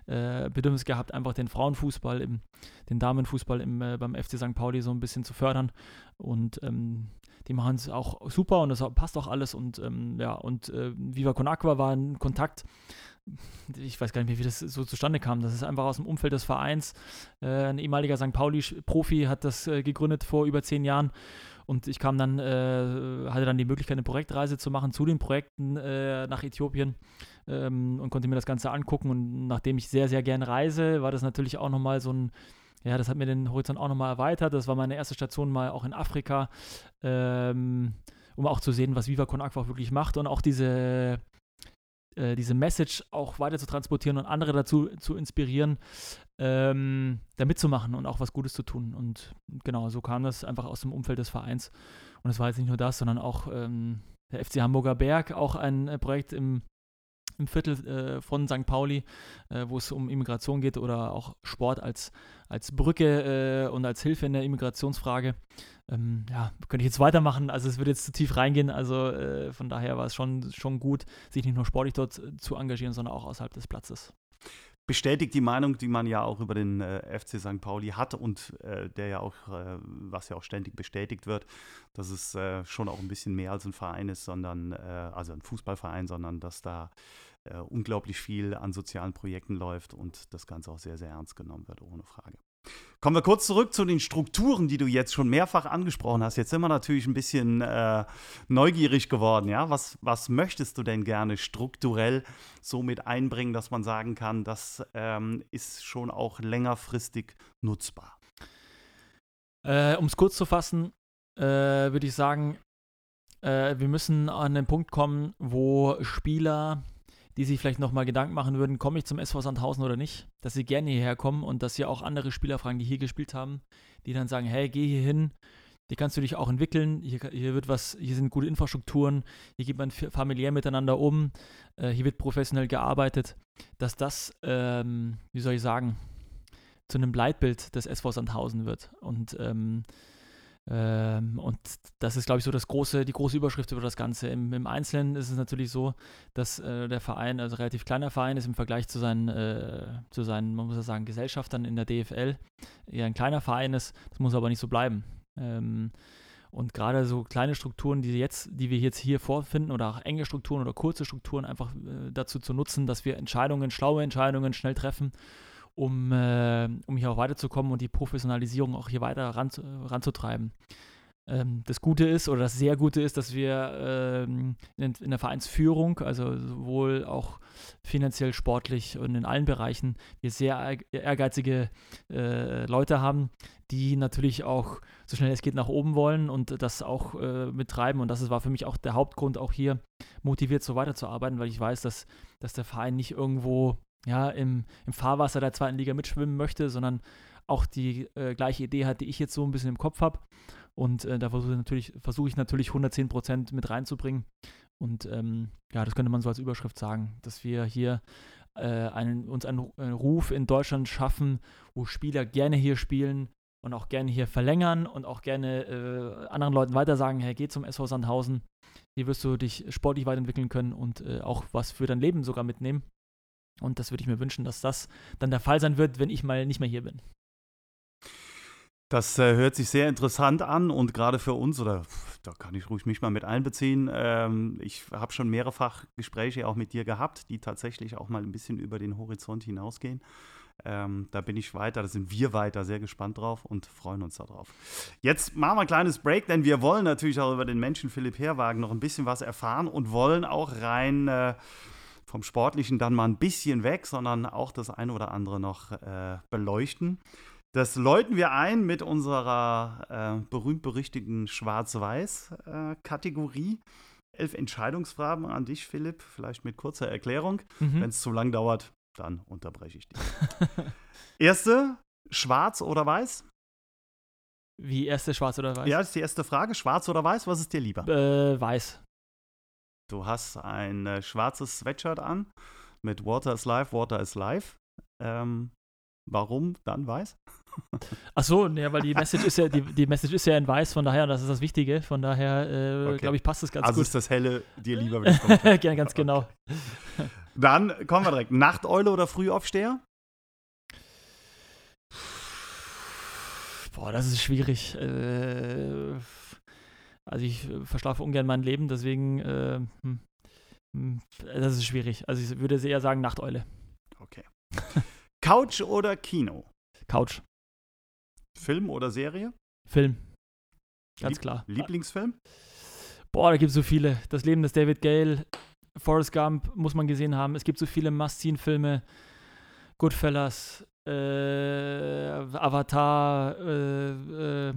Speaker 1: äh, Bedürfnis gehabt, einfach den Frauenfußball, im, den Damenfußball im, äh, beim FC St. Pauli so ein bisschen zu fördern. Und ähm, die machen es auch super und das passt auch alles. Und ähm, ja, und äh, Viva Con Aqua war ein Kontakt, ich weiß gar nicht mehr, wie das so zustande kam. Das ist einfach aus dem Umfeld des Vereins. Äh, ein ehemaliger St. Pauli-Profi hat das äh, gegründet vor über zehn Jahren. Und ich kam dann, äh, hatte dann die Möglichkeit, eine Projektreise zu machen zu den Projekten äh, nach Äthiopien ähm, und konnte mir das Ganze angucken. Und nachdem ich sehr, sehr gerne reise, war das natürlich auch nochmal so ein, ja, das hat mir den Horizont auch nochmal erweitert. Das war meine erste Station mal auch in Afrika, ähm, um auch zu sehen, was Viva Con Aqua wirklich macht und auch diese äh, diese Message auch weiter zu transportieren und andere dazu zu inspirieren, ähm, da mitzumachen und auch was Gutes zu tun. Und genau, so kam das einfach aus dem Umfeld des Vereins. Und es war jetzt nicht nur das, sondern auch ähm, der FC Hamburger Berg, auch ein äh, Projekt im, im Viertel äh, von St. Pauli, äh, wo es um Immigration geht oder auch Sport als, als Brücke äh, und als Hilfe in der Immigrationsfrage ähm, ja, könnte ich jetzt weitermachen. Also es würde jetzt zu tief reingehen. Also äh, von daher war es schon, schon gut, sich nicht nur sportlich dort äh, zu engagieren, sondern auch außerhalb des Platzes.
Speaker 2: Bestätigt die Meinung, die man ja auch über den äh, FC St. Pauli hat und der ja auch, was ja auch ständig bestätigt wird, dass es schon auch ein bisschen mehr als ein Verein ist, sondern, also ein Fußballverein, sondern dass da unglaublich viel an sozialen Projekten läuft und das Ganze auch sehr, sehr ernst genommen wird, ohne Frage. Kommen wir kurz zurück zu den Strukturen, die du jetzt schon mehrfach angesprochen hast. Jetzt sind wir natürlich ein bisschen äh, neugierig geworden. Ja? Was, was möchtest du denn gerne strukturell so mit einbringen, dass man sagen kann, das ähm, ist schon auch längerfristig nutzbar?
Speaker 1: Äh, um es kurz zu fassen, äh, würde ich sagen, äh, wir müssen an den Punkt kommen, wo Spieler die sich vielleicht nochmal Gedanken machen würden, komme ich zum SV Sandhausen oder nicht, dass sie gerne hierher kommen und dass sie auch andere Spieler fragen, die hier gespielt haben, die dann sagen, hey, geh hier hin, die kannst du dich auch entwickeln, hier, hier wird was, hier sind gute Infrastrukturen, hier geht man familiär miteinander um, äh, hier wird professionell gearbeitet, dass das, ähm, wie soll ich sagen, zu einem Leitbild des SV Sandhausen wird. Und ähm, ähm, und das ist, glaube ich, so das große, die große Überschrift über das Ganze. Im, im Einzelnen ist es natürlich so, dass äh, der Verein, also relativ kleiner Verein ist im Vergleich zu seinen, äh, zu seinen, man muss ja sagen, Gesellschaftern in der DFL, eher ein kleiner Verein ist. Das muss aber nicht so bleiben. Ähm, und gerade so kleine Strukturen, die jetzt, die wir jetzt hier vorfinden, oder auch enge Strukturen oder kurze Strukturen, einfach äh, dazu zu nutzen, dass wir Entscheidungen, schlaue Entscheidungen schnell treffen um, äh, um hier auch weiterzukommen und die Professionalisierung auch hier weiter ran, ranzutreiben. Ähm, das Gute ist, oder das sehr Gute ist, dass wir ähm, in, in, der Vereinsführung, also sowohl auch finanziell, sportlich und in allen Bereichen, wir sehr ehrgeizige äh, Leute haben, die natürlich auch so schnell es geht nach oben wollen und das auch äh, mittreiben. Und das war für mich auch der Hauptgrund, auch hier motiviert so weiterzuarbeiten, weil ich weiß, dass, dass der Verein nicht irgendwo ja, im, im Fahrwasser der zweiten Liga mitschwimmen möchte, sondern auch die äh, gleiche Idee hat, die ich jetzt so ein bisschen im Kopf habe. Und äh, da versuche ich natürlich, versuche ich natürlich 110 Prozent mit reinzubringen. Und ähm, ja, das könnte man so als Überschrift sagen, dass wir hier äh, einen, uns einen, einen, Ruf in Deutschland schaffen, wo Spieler gerne hier spielen und auch gerne hier verlängern und auch gerne äh, anderen Leuten weiter sagen, hey, geh zum SV Sandhausen, hier wirst du dich sportlich weiterentwickeln können und äh, auch was für dein Leben sogar mitnehmen. Und das würde ich mir wünschen, dass das dann der Fall sein wird, wenn ich mal nicht mehr hier bin.
Speaker 2: Das äh, hört sich sehr interessant an und gerade für uns, oder da kann ich ruhig mich mal mit einbeziehen, ähm, ich habe schon mehrfach Gespräche auch mit dir gehabt, die tatsächlich auch mal ein bisschen über den Horizont hinausgehen. Ähm, da bin ich weiter, da sind wir weiter sehr gespannt drauf und freuen uns darauf. Jetzt machen wir ein kleines Break, denn wir wollen natürlich auch über den Menschen Philipp Herwagen noch ein bisschen was erfahren und wollen auch rein. Äh, vom Sportlichen dann mal ein bisschen weg, sondern auch das eine oder andere noch äh, beleuchten. Das läuten wir ein mit unserer äh, berühmt-berüchtigten Schwarz-Weiß-Kategorie. elf Entscheidungsfragen an dich, Philipp, vielleicht mit kurzer Erklärung.
Speaker 1: Mhm.
Speaker 2: Wenn es zu lang dauert, dann unterbreche ich dich. Erste, schwarz oder weiß?
Speaker 1: Wie erste schwarz oder weiß?
Speaker 2: Ja, das ist die erste Frage. Schwarz oder weiß, was ist dir lieber?
Speaker 1: Äh, weiß.
Speaker 2: Du hast ein äh, schwarzes Sweatshirt an mit Water is Life, Water is Life. Ähm, warum dann weiß?
Speaker 1: Ach so, ne, weil die Message ist ja die, die Message ist ja in weiß, von daher, das ist das Wichtige. Von daher, äh,
Speaker 2: Okay.
Speaker 1: glaube ich, passt das ganz
Speaker 2: also
Speaker 1: gut.
Speaker 2: ist das helle dir lieber das dunkle.
Speaker 1: Gerne, ganz genau.
Speaker 2: Dann kommen wir direkt. Nachteule oder Frühaufsteher?
Speaker 1: Boah, das ist schwierig. Äh, also ich äh, verschlafe ungern mein Leben, deswegen äh, hm, hm, das ist schwierig. Also ich würde eher sagen Nachteule.
Speaker 2: Okay. Couch oder Kino?
Speaker 1: Couch.
Speaker 2: Film oder Serie?
Speaker 1: Film. Ganz
Speaker 2: Lieb-
Speaker 1: klar.
Speaker 2: Lieblingsfilm?
Speaker 1: Boah, da gibt es so viele. Das Leben des David Gale, Forrest Gump muss man gesehen haben. Es gibt so viele Must-Seen-Filme. Goodfellas, äh, Avatar, äh, äh,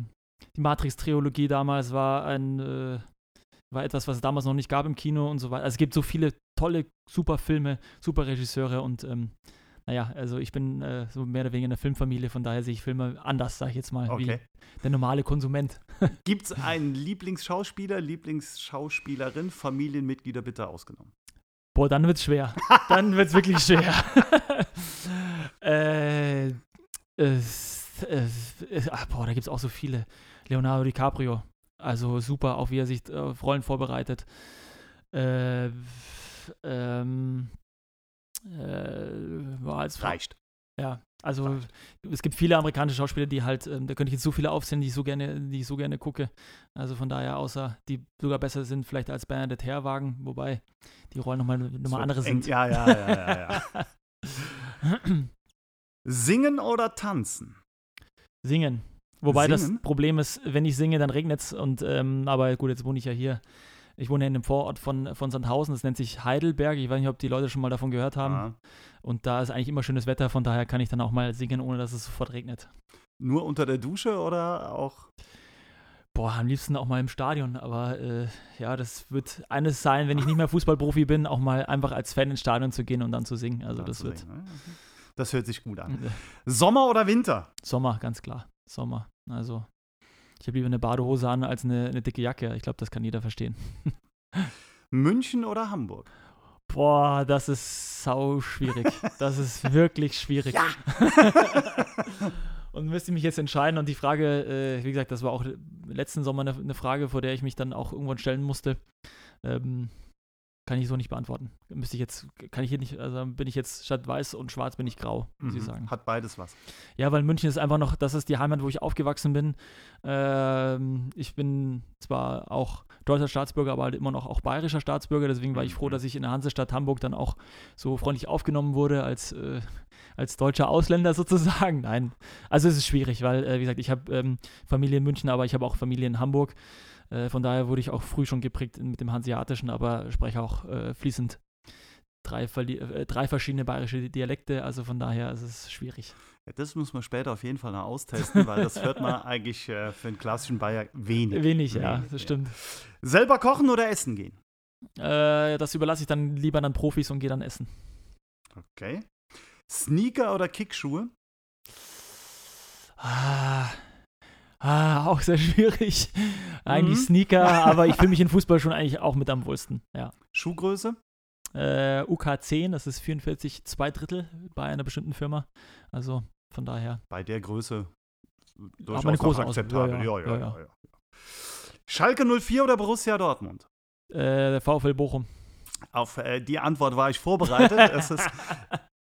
Speaker 1: die Matrix-Trilogie damals war ein äh, war etwas, was es damals noch nicht gab im Kino und so weiter. Also es gibt so viele tolle, super Filme, super Regisseure und ähm, naja, also ich bin äh, so mehr oder weniger in der Filmfamilie, von daher sehe ich Filme anders, sage ich jetzt mal,
Speaker 2: Okay.
Speaker 1: wie der normale Konsument.
Speaker 2: Gibt es einen Lieblingsschauspieler, Lieblingsschauspielerin, Familienmitglieder bitte ausgenommen?
Speaker 1: Boah, dann wird's schwer. Dann wird's wirklich schwer. äh, es, ach, boah, da gibt's auch so viele. Leonardo DiCaprio. Also super, auch wie er sich auf Rollen vorbereitet. Äh, ähm, äh, war als
Speaker 2: Reicht.
Speaker 1: ja, also es gibt viele amerikanische Schauspieler, die halt, ähm, da könnte ich jetzt so viele aufzählen, die ich so gerne, die ich so gerne gucke. Also von daher, außer die sogar besser sind, vielleicht als Bernadette Herwagen, wobei die Rollen nochmal noch mal
Speaker 2: So
Speaker 1: andere
Speaker 2: eng-
Speaker 1: sind.
Speaker 2: Ja, ja, ja, ja, ja. Singen oder tanzen?
Speaker 1: Singen. Wobei
Speaker 2: Singen?
Speaker 1: das Problem ist, wenn ich singe, dann regnet es. Und ähm, aber gut, jetzt wohne ich ja hier. Ich wohne ja in einem Vorort von, von Sandhausen, das nennt sich Heidelberg. Ich weiß nicht, ob die Leute schon mal davon gehört haben.
Speaker 2: Ah.
Speaker 1: Und da ist eigentlich immer schönes Wetter, von daher kann ich dann auch mal singen, ohne dass es sofort regnet.
Speaker 2: Nur unter der Dusche oder auch?
Speaker 1: Boah, am liebsten auch mal im Stadion, aber äh, ja, das wird eines sein, wenn ich nicht mehr Fußballprofi bin, auch mal einfach als Fan ins Stadion zu gehen und dann zu singen. Also
Speaker 2: da
Speaker 1: das wird
Speaker 2: singen, ne? Das hört sich gut an. Sommer oder Winter?
Speaker 1: Sommer, ganz klar. Sommer. Also ich habe lieber eine Badehose an als eine, eine dicke Jacke. Ich glaube, das kann jeder verstehen.
Speaker 2: München oder Hamburg?
Speaker 1: Boah, das ist sau schwierig. Das ist wirklich schwierig. und müsste mich jetzt entscheiden. Und die Frage, äh, wie gesagt, das war auch letzten Sommer eine, eine Frage, vor der ich mich dann auch irgendwann stellen musste. Ähm, kann ich so nicht beantworten. Müsste ich jetzt, kann ich hier nicht, also bin ich jetzt statt weiß und schwarz bin ich grau, muss ich
Speaker 2: Mhm.
Speaker 1: sagen.
Speaker 2: Hat beides was.
Speaker 1: Ja, weil München ist einfach noch, das ist die Heimat, wo ich aufgewachsen bin. Ähm, ich bin zwar auch deutscher Staatsbürger, aber halt immer noch auch bayerischer Staatsbürger. Deswegen war ich froh,
Speaker 2: Mhm.
Speaker 1: dass ich in der Hansestadt Hamburg dann auch so freundlich aufgenommen wurde als, äh, als deutscher Ausländer sozusagen. Nein, also es ist schwierig, weil, äh, wie gesagt, ich habe ähm, Familie in München, aber ich habe auch Familie in Hamburg. Äh, von daher wurde ich auch früh schon geprägt mit dem Hanseatischen, aber spreche auch äh, fließend drei, äh, drei verschiedene bayerische Dialekte. Also von daher ist es schwierig.
Speaker 2: Ja, das muss man später auf jeden Fall noch austesten, weil das hört man eigentlich äh, für einen klassischen Bayer wenig.
Speaker 1: Wenig, ja,
Speaker 2: Wenig,
Speaker 1: das stimmt.
Speaker 2: Selber kochen oder essen gehen?
Speaker 1: Äh, das überlasse ich dann lieber an Profis und gehe dann essen.
Speaker 2: Okay. Sneaker oder Kickschuhe?
Speaker 1: Ah, ah, auch sehr schwierig. Eigentlich
Speaker 2: Mhm.
Speaker 1: Sneaker, aber ich fühle mich in Fußball schon eigentlich auch mit am wohlsten. Ja.
Speaker 2: Schuhgröße?
Speaker 1: Äh, UK10, das ist 44, zwei Drittel bei einer bestimmten Firma. Also von daher.
Speaker 2: Bei der Größe durchaus
Speaker 1: eine große
Speaker 2: akzeptabel. Ja,
Speaker 1: Ja,
Speaker 2: ja,
Speaker 1: ja,
Speaker 2: ja. Schalke 04 oder Borussia Dortmund?
Speaker 1: Äh, VfL Bochum.
Speaker 2: Auf äh, die Antwort war ich vorbereitet. es ist,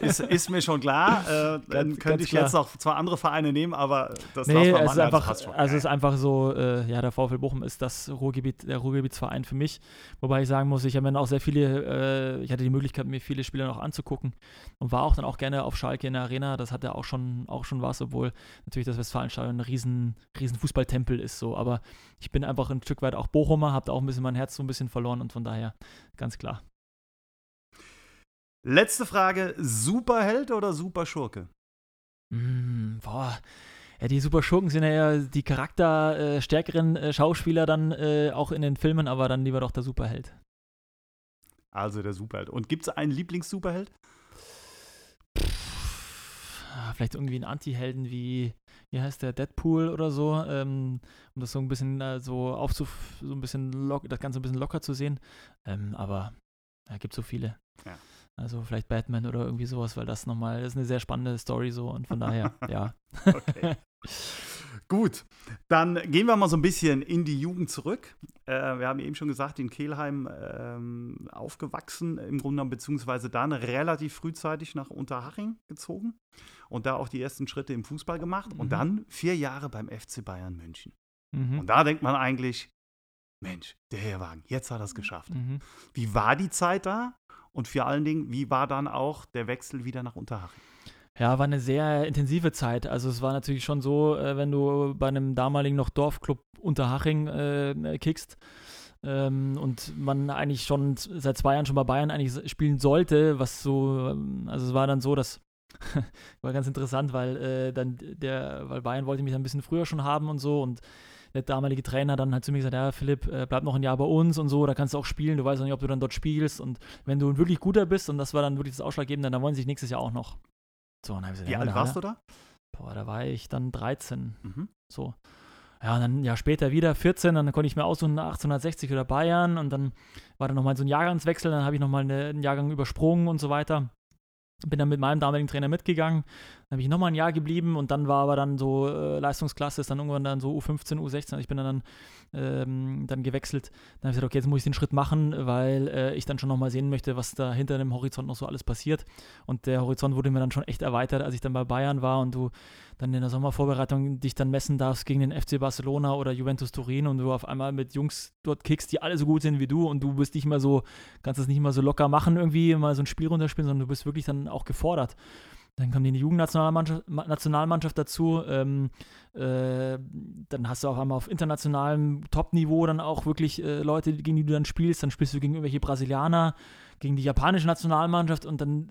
Speaker 2: ist, ist, mir schon klar. Äh, dann
Speaker 1: Ganz-
Speaker 2: könnte
Speaker 1: ganz
Speaker 2: ich
Speaker 1: klar.
Speaker 2: jetzt auch zwei andere Vereine nehmen, aber das
Speaker 1: Nee, es ist einfach, also es ist
Speaker 2: Ja,
Speaker 1: einfach so, äh, ja, der VfL Bochum ist das Ruhrgebiet, der Ruhrgebietsverein für mich. Wobei ich sagen muss, ich habe mir dann auch sehr viele, äh, ich hatte die Möglichkeit, mir viele Spiele noch anzugucken und war auch dann auch gerne auf Schalke in der Arena. Das hatte auch schon, auch schon was, obwohl natürlich das Westfalenstadion ein riesen, riesen Fußballtempel ist so. Aber ich bin einfach ein Stück weit auch Bochumer, habe da auch ein bisschen mein Herz so ein bisschen verloren und von daher ganz klar.
Speaker 2: Letzte Frage: Superheld oder Superschurke?
Speaker 1: Mm, boah. Ja, die Super Schurken sind ja eher die charakterstärkeren äh, Schauspieler dann äh, auch in den Filmen, aber dann lieber doch der Superheld.
Speaker 2: Also der Superheld. Und gibt es einen Lieblings-Superheld?
Speaker 1: Ah, vielleicht irgendwie einen Anti-Helden wie, wie heißt der, Deadpool oder so, ähm, um das so ein bisschen äh, so aufzuf, so ein bisschen das Ganze ein bisschen locker zu sehen. Ähm, aber ja, gibt so viele. Ja. Also vielleicht Batman oder irgendwie sowas, weil das nochmal, das ist eine sehr spannende Story so und von daher, ja. Okay.
Speaker 2: Gut, dann gehen wir mal so ein bisschen in die Jugend zurück. Äh, wir haben eben schon gesagt, in Kelheim ähm, aufgewachsen, im Grunde genommen, beziehungsweise dann relativ frühzeitig nach Unterhaching gezogen und da auch die ersten Schritte im Fußball gemacht mhm. und dann vier Jahre beim FC Bayern München. Mhm. Und da denkt man eigentlich, Mensch, der Herrwagen, jetzt hat er es geschafft. Mhm. Wie war die Zeit da? Und vor allen Dingen, wie war dann auch der Wechsel wieder nach Unterhaching?
Speaker 1: Ja, war eine sehr intensive Zeit. Also es war natürlich schon so, äh, wenn du bei einem damaligen noch Dorfclub Unterhaching äh, kickst ähm, und man eigentlich schon seit zwei Jahren schon bei Bayern eigentlich spielen sollte, was so, ähm, also es war dann so, dass war ganz interessant, weil äh, dann der, weil Bayern wollte mich ein bisschen früher schon haben und so und der damalige Trainer dann hat zu mir gesagt, ja Philipp, äh, bleib noch ein Jahr bei uns und so, da kannst du auch spielen, du weißt noch nicht, ob du dann dort spielst und wenn du ein wirklich guter bist und das war dann wirklich das Ausschlaggebende, dann wollen sie sich nächstes Jahr auch noch.
Speaker 2: So, und dann ich gesagt, Wie ja, alt warst du da?
Speaker 1: Boah, da war ich dann 13. Mhm. So. Ja, und dann ja später wieder 14, dann konnte ich mir aussuchen 1860 oder Bayern und dann war dann nochmal so ein Jahrgangswechsel, dann habe ich nochmal einen Jahrgang übersprungen und so weiter. Bin dann mit meinem damaligen Trainer mitgegangen. Dann habe ich nochmal ein Jahr geblieben und dann war aber dann so äh, Leistungsklasse, ist dann irgendwann dann so U15, U16. Ich bin dann, ähm, dann gewechselt. Dann habe ich gesagt, okay, jetzt muss ich den Schritt machen, weil äh, ich dann schon nochmal sehen möchte, was da hinter dem Horizont noch so alles passiert. Und der Horizont wurde mir dann schon echt erweitert, als ich dann bei Bayern war und du dann in der Sommervorbereitung dich dann messen darfst gegen den FC Barcelona oder Juventus Turin und du auf einmal mit Jungs dort kickst, die alle so gut sind wie du und du bist nicht mehr so, kannst das nicht mal so locker machen irgendwie, mal so ein Spiel runterspielen, sondern du bist wirklich dann auch gefordert. Dann kam die Jugendnationalmannschaft Nationalmannschaft dazu. Ähm, äh, dann hast du auf einmal auf internationalem Top-Niveau dann auch wirklich äh, Leute, gegen die du dann spielst. Dann spielst du gegen irgendwelche Brasilianer, gegen die japanische Nationalmannschaft und dann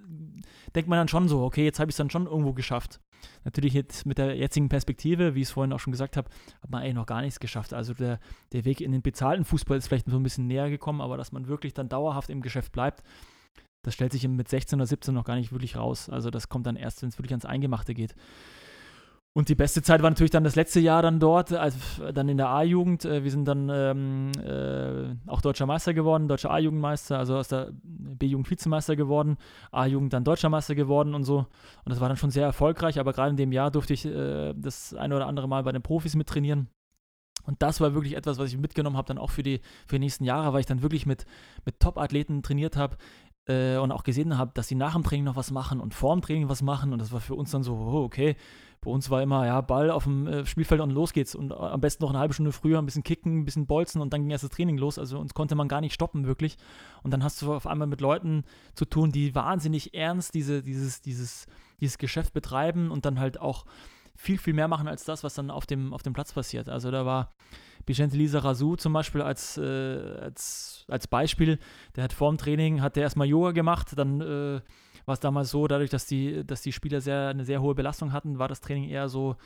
Speaker 1: denkt man dann schon so, okay, jetzt habe ich es dann schon irgendwo geschafft. Natürlich jetzt mit der jetzigen Perspektive, wie ich es vorhin auch schon gesagt habe, hat man eigentlich noch gar nichts geschafft. Also der, der Weg in den bezahlten Fußball ist vielleicht so ein bisschen näher gekommen, aber dass man wirklich dann dauerhaft im Geschäft bleibt, das stellt sich mit 16 oder 17 noch gar nicht wirklich raus. Also das kommt dann erst, wenn es wirklich ans Eingemachte geht. Und die beste Zeit war natürlich dann das letzte Jahr dann dort, also dann in der A-Jugend. Äh, wir sind dann ähm, äh, auch deutscher Meister geworden, deutscher A-Jugendmeister, also aus der B-Jugend Vizemeister geworden, A-Jugend dann deutscher Meister geworden und so. Und das war dann schon sehr erfolgreich, aber gerade in dem Jahr durfte ich äh, das eine oder andere Mal bei den Profis mittrainieren. Und das war wirklich etwas, was ich mitgenommen habe, dann auch für die, für die nächsten Jahre, weil ich dann wirklich mit, mit Top-Athleten trainiert habe, äh, und auch gesehen habe, dass sie nach dem Training noch was machen und vor dem Training was machen. Und das war für uns dann so, oh, okay, bei uns war immer, ja, Ball auf dem äh, Spielfeld und los geht's. Und äh, am besten noch eine halbe Stunde früher ein bisschen kicken, ein bisschen bolzen und dann ging erst das Training los. Also uns konnte man gar nicht stoppen, wirklich. Und dann hast du auf einmal mit Leuten zu tun, die wahnsinnig ernst diese, dieses, dieses, dieses Geschäft betreiben und dann halt auch viel, viel mehr machen als das, was dann auf dem, auf dem Platz passiert. Also da war Vicente Lisa Razou zum Beispiel als, äh, als, als Beispiel, der hat vor dem Training, hat der erstmal Yoga gemacht, dann äh, war es damals so, dadurch, dass die, dass die Spieler sehr, eine sehr hohe Belastung hatten, war das Training eher so,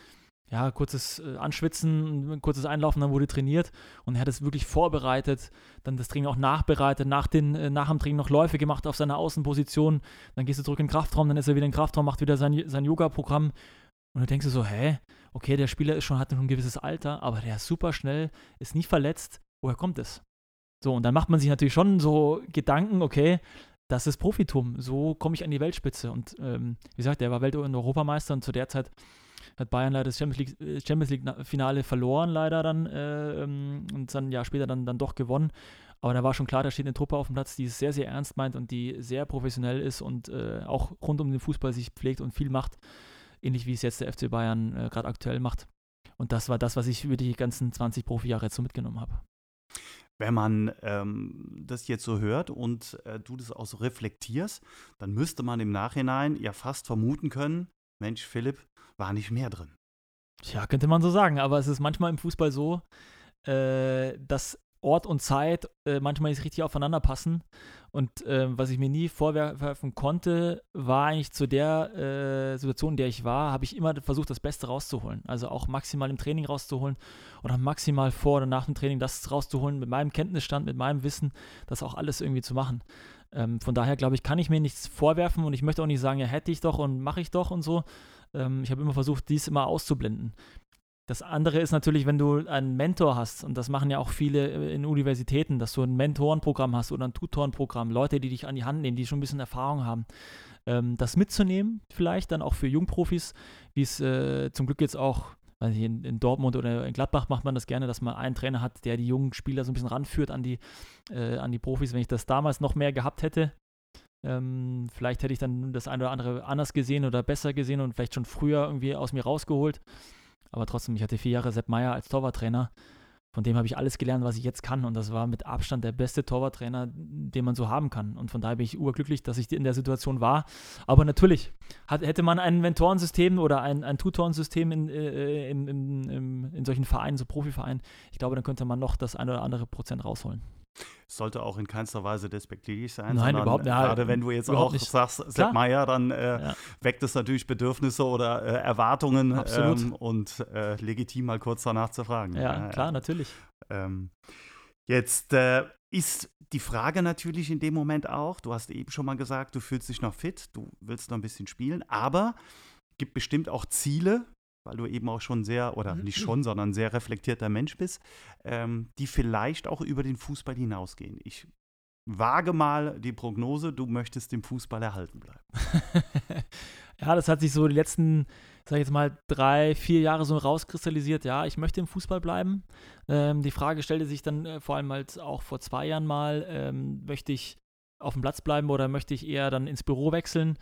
Speaker 1: ja, kurzes äh, Anschwitzen, kurzes Einlaufen, dann wurde trainiert. Und er hat es wirklich vorbereitet, dann das Training auch nachbereitet, nach, den, äh, nach dem Training noch Läufe gemacht auf seiner Außenposition, dann gehst du zurück in den Kraftraum, dann ist er wieder in den Kraftraum, macht wieder sein, sein Yoga-Programm. Und du denkst dir so, hä, okay, der Spieler ist schon, hat schon ein gewisses Alter, aber der ist super schnell, ist nie verletzt. Woher kommt es? So, und dann macht man sich natürlich schon so Gedanken, okay, das ist Profitum, so komme ich an die Weltspitze. Und ähm, wie gesagt, der war Welt- und Europameister und zu der Zeit hat Bayern leider das Champions League, Champions League Finale verloren, leider dann, äh, ähm, und dann ein Jahr später dann, dann doch gewonnen. Aber da war schon klar, da steht eine Truppe auf dem Platz, die es sehr, sehr ernst meint und die sehr professionell ist und äh, auch rund um den Fußball sich pflegt und viel macht ähnlich wie es jetzt der FC Bayern äh, gerade aktuell macht. Und das war das, was ich über die ganzen 20 Profijahre jetzt so mitgenommen habe.
Speaker 2: Wenn man ähm, das jetzt so hört und äh, du das auch so reflektierst, dann müsste man im Nachhinein ja fast vermuten können, Mensch, Philipp, war nicht mehr drin.
Speaker 1: Ja, könnte man so sagen, aber es ist manchmal im Fußball so, äh, dass Ort und Zeit äh, manchmal nicht richtig aufeinander passen. Und äh, was ich mir nie vorwerfen konnte, war eigentlich zu der äh, Situation, in der ich war, habe ich immer versucht, das Beste rauszuholen. Also auch maximal im Training rauszuholen oder maximal vor oder nach dem Training das rauszuholen, mit meinem Kenntnisstand, mit meinem Wissen, das auch alles irgendwie zu machen. Ähm, von daher glaube ich, kann ich mir nichts vorwerfen und ich möchte auch nicht sagen, ja, hätte ich doch und mache ich doch und so. Ähm, ich habe immer versucht, dies immer auszublenden. Das andere ist natürlich, wenn du einen Mentor hast, und das machen ja auch viele äh, in Universitäten, dass du ein Mentorenprogramm hast oder ein Tutorenprogramm, Leute, die dich an die Hand nehmen, die schon ein bisschen Erfahrung haben. Ähm, das mitzunehmen, vielleicht dann auch für Jungprofis, wie es äh, zum Glück jetzt auch ich, in, in, Dortmund oder in Gladbach macht man das gerne, dass man einen Trainer hat, der die jungen Spieler so ein bisschen ranführt an die, äh, an die Profis. Wenn ich das damals noch mehr gehabt hätte, ähm, vielleicht hätte ich dann das eine oder andere anders gesehen oder besser gesehen und vielleicht schon früher irgendwie aus mir rausgeholt. Aber trotzdem, ich hatte vier Jahre Sepp Meier als Torwarttrainer. Von dem habe ich alles gelernt, was ich jetzt kann. Und das war mit Abstand der beste Torwarttrainer, den man so haben kann. Und von daher bin ich urglücklich, dass ich in der Situation war. Aber natürlich hat, hätte man ein Mentorensystem oder ein, ein Tutorensystem in, äh, in, in, in solchen Vereinen, so Profivereinen, ich glaube, dann könnte man noch das eine oder andere Prozent rausholen
Speaker 2: sollte auch in keinster Weise despektierlich sein.
Speaker 1: Nein, überhaupt nicht.
Speaker 2: Gerade wenn du jetzt auch nicht. sagst, Sepp Meier, dann äh, ja. weckt es natürlich Bedürfnisse oder äh, Erwartungen ähm, und äh, legitim mal kurz danach zu fragen.
Speaker 1: Ja, klar, natürlich. Ähm,
Speaker 2: jetzt äh, ist die Frage natürlich in dem Moment auch, du hast eben schon mal gesagt, du fühlst dich noch fit, du willst noch ein bisschen spielen, aber gibt bestimmt auch Ziele, weil du eben auch schon sehr, oder nicht mhm. schon, sondern sehr reflektierter Mensch bist, ähm, die vielleicht auch über den Fußball hinausgehen. Ich wage mal die Prognose, du möchtest dem Fußball erhalten bleiben.
Speaker 1: ja, das hat sich so die letzten, sag ich jetzt mal, drei, vier Jahre so rauskristallisiert. Ja, ich möchte im Fußball bleiben. Ähm, die Frage stellte sich dann äh, vor allem halt auch vor zwei Jahren mal, ähm, möchte ich auf dem Platz bleiben oder möchte ich eher dann ins Büro wechseln?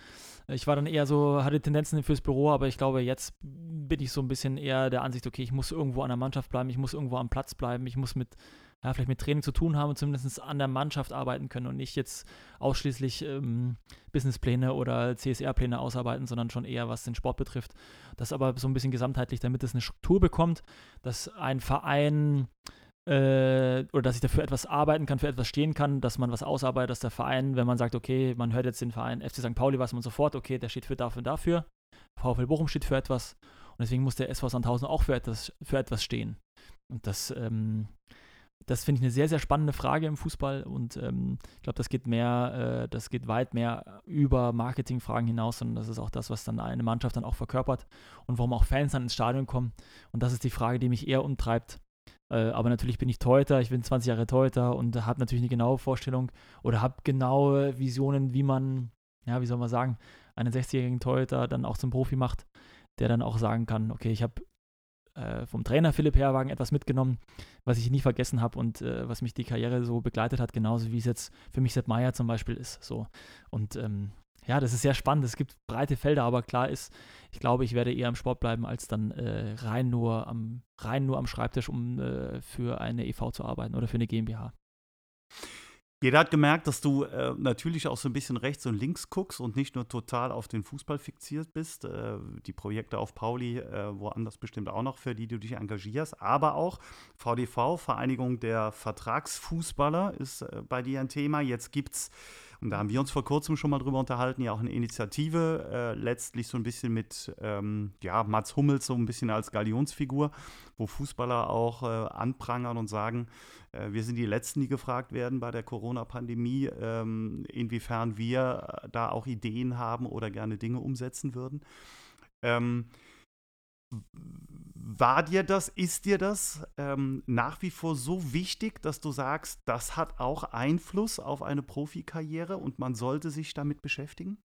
Speaker 1: Ich war dann eher so, hatte Tendenzen fürs Büro, aber ich glaube, jetzt bin ich so ein bisschen eher der Ansicht, okay, ich muss irgendwo an der Mannschaft bleiben, ich muss irgendwo am Platz bleiben, ich muss mit, ja, vielleicht mit Training zu tun haben und zumindest an der Mannschaft arbeiten können und nicht jetzt ausschließlich ähm, Businesspläne oder CSR-Pläne ausarbeiten, sondern schon eher, was den Sport betrifft. Das aber so ein bisschen gesamtheitlich, damit es eine Struktur bekommt, dass ein Verein äh, oder dass ich dafür etwas arbeiten kann, für etwas stehen kann, dass man was ausarbeitet, dass der Verein, wenn man sagt, okay, man hört jetzt den Verein FC St. Pauli, weiß man sofort, okay, der steht für dafür und dafür. VfL Bochum steht für etwas und deswegen muss der SV Sandhausen auch für etwas, für etwas stehen. Und das, ähm, das finde ich eine sehr, sehr spannende Frage im Fußball und ähm, ich glaube, das geht mehr, äh, das geht weit mehr über Marketingfragen hinaus und das ist auch das, was dann eine Mannschaft dann auch verkörpert und warum auch Fans dann ins Stadion kommen. Und das ist die Frage, die mich eher umtreibt, äh, aber natürlich bin ich Torhüter, ich bin 20 Jahre Torhüter und habe natürlich eine genaue Vorstellung oder habe genaue Visionen, wie man, ja, wie soll man sagen, einen 60-jährigen Torhüter dann auch zum Profi macht, der dann auch sagen kann, okay, ich habe äh, vom Trainer Philipp Herwagen etwas mitgenommen, was ich nie vergessen habe und äh, was mich die Karriere so begleitet hat, genauso wie es jetzt für mich Sepp Meier zum Beispiel ist. So. Und ähm, ja, das ist sehr spannend. Es gibt breite Felder, aber klar ist, ich glaube, ich werde eher im Sport bleiben, als dann äh, rein, nur am, rein nur am Schreibtisch, um äh, für eine EV zu arbeiten oder für eine GmbH.
Speaker 2: Jeder hat gemerkt, dass du äh, natürlich auch so ein bisschen rechts und links guckst und nicht nur total auf den Fußball fixiert bist. Äh, die Projekte auf Pauli, äh, woanders bestimmt auch noch, für die du dich engagierst. Aber auch VDV, Vereinigung der Vertragsfußballer, ist äh, bei dir ein Thema. Jetzt gibt es und da haben wir uns vor kurzem schon mal drüber unterhalten, ja auch eine Initiative, äh, letztlich so ein bisschen mit ähm, ja, Mats Hummels so ein bisschen als Galionsfigur, wo Fußballer auch äh, anprangern und sagen, äh, wir sind die Letzten, die gefragt werden bei der Corona-Pandemie, ähm, inwiefern wir da auch Ideen haben oder gerne Dinge umsetzen würden. Ähm, war dir das, ist dir das ähm, nach wie vor so wichtig, dass du sagst, das hat auch Einfluss auf eine Profikarriere und man sollte sich damit beschäftigen?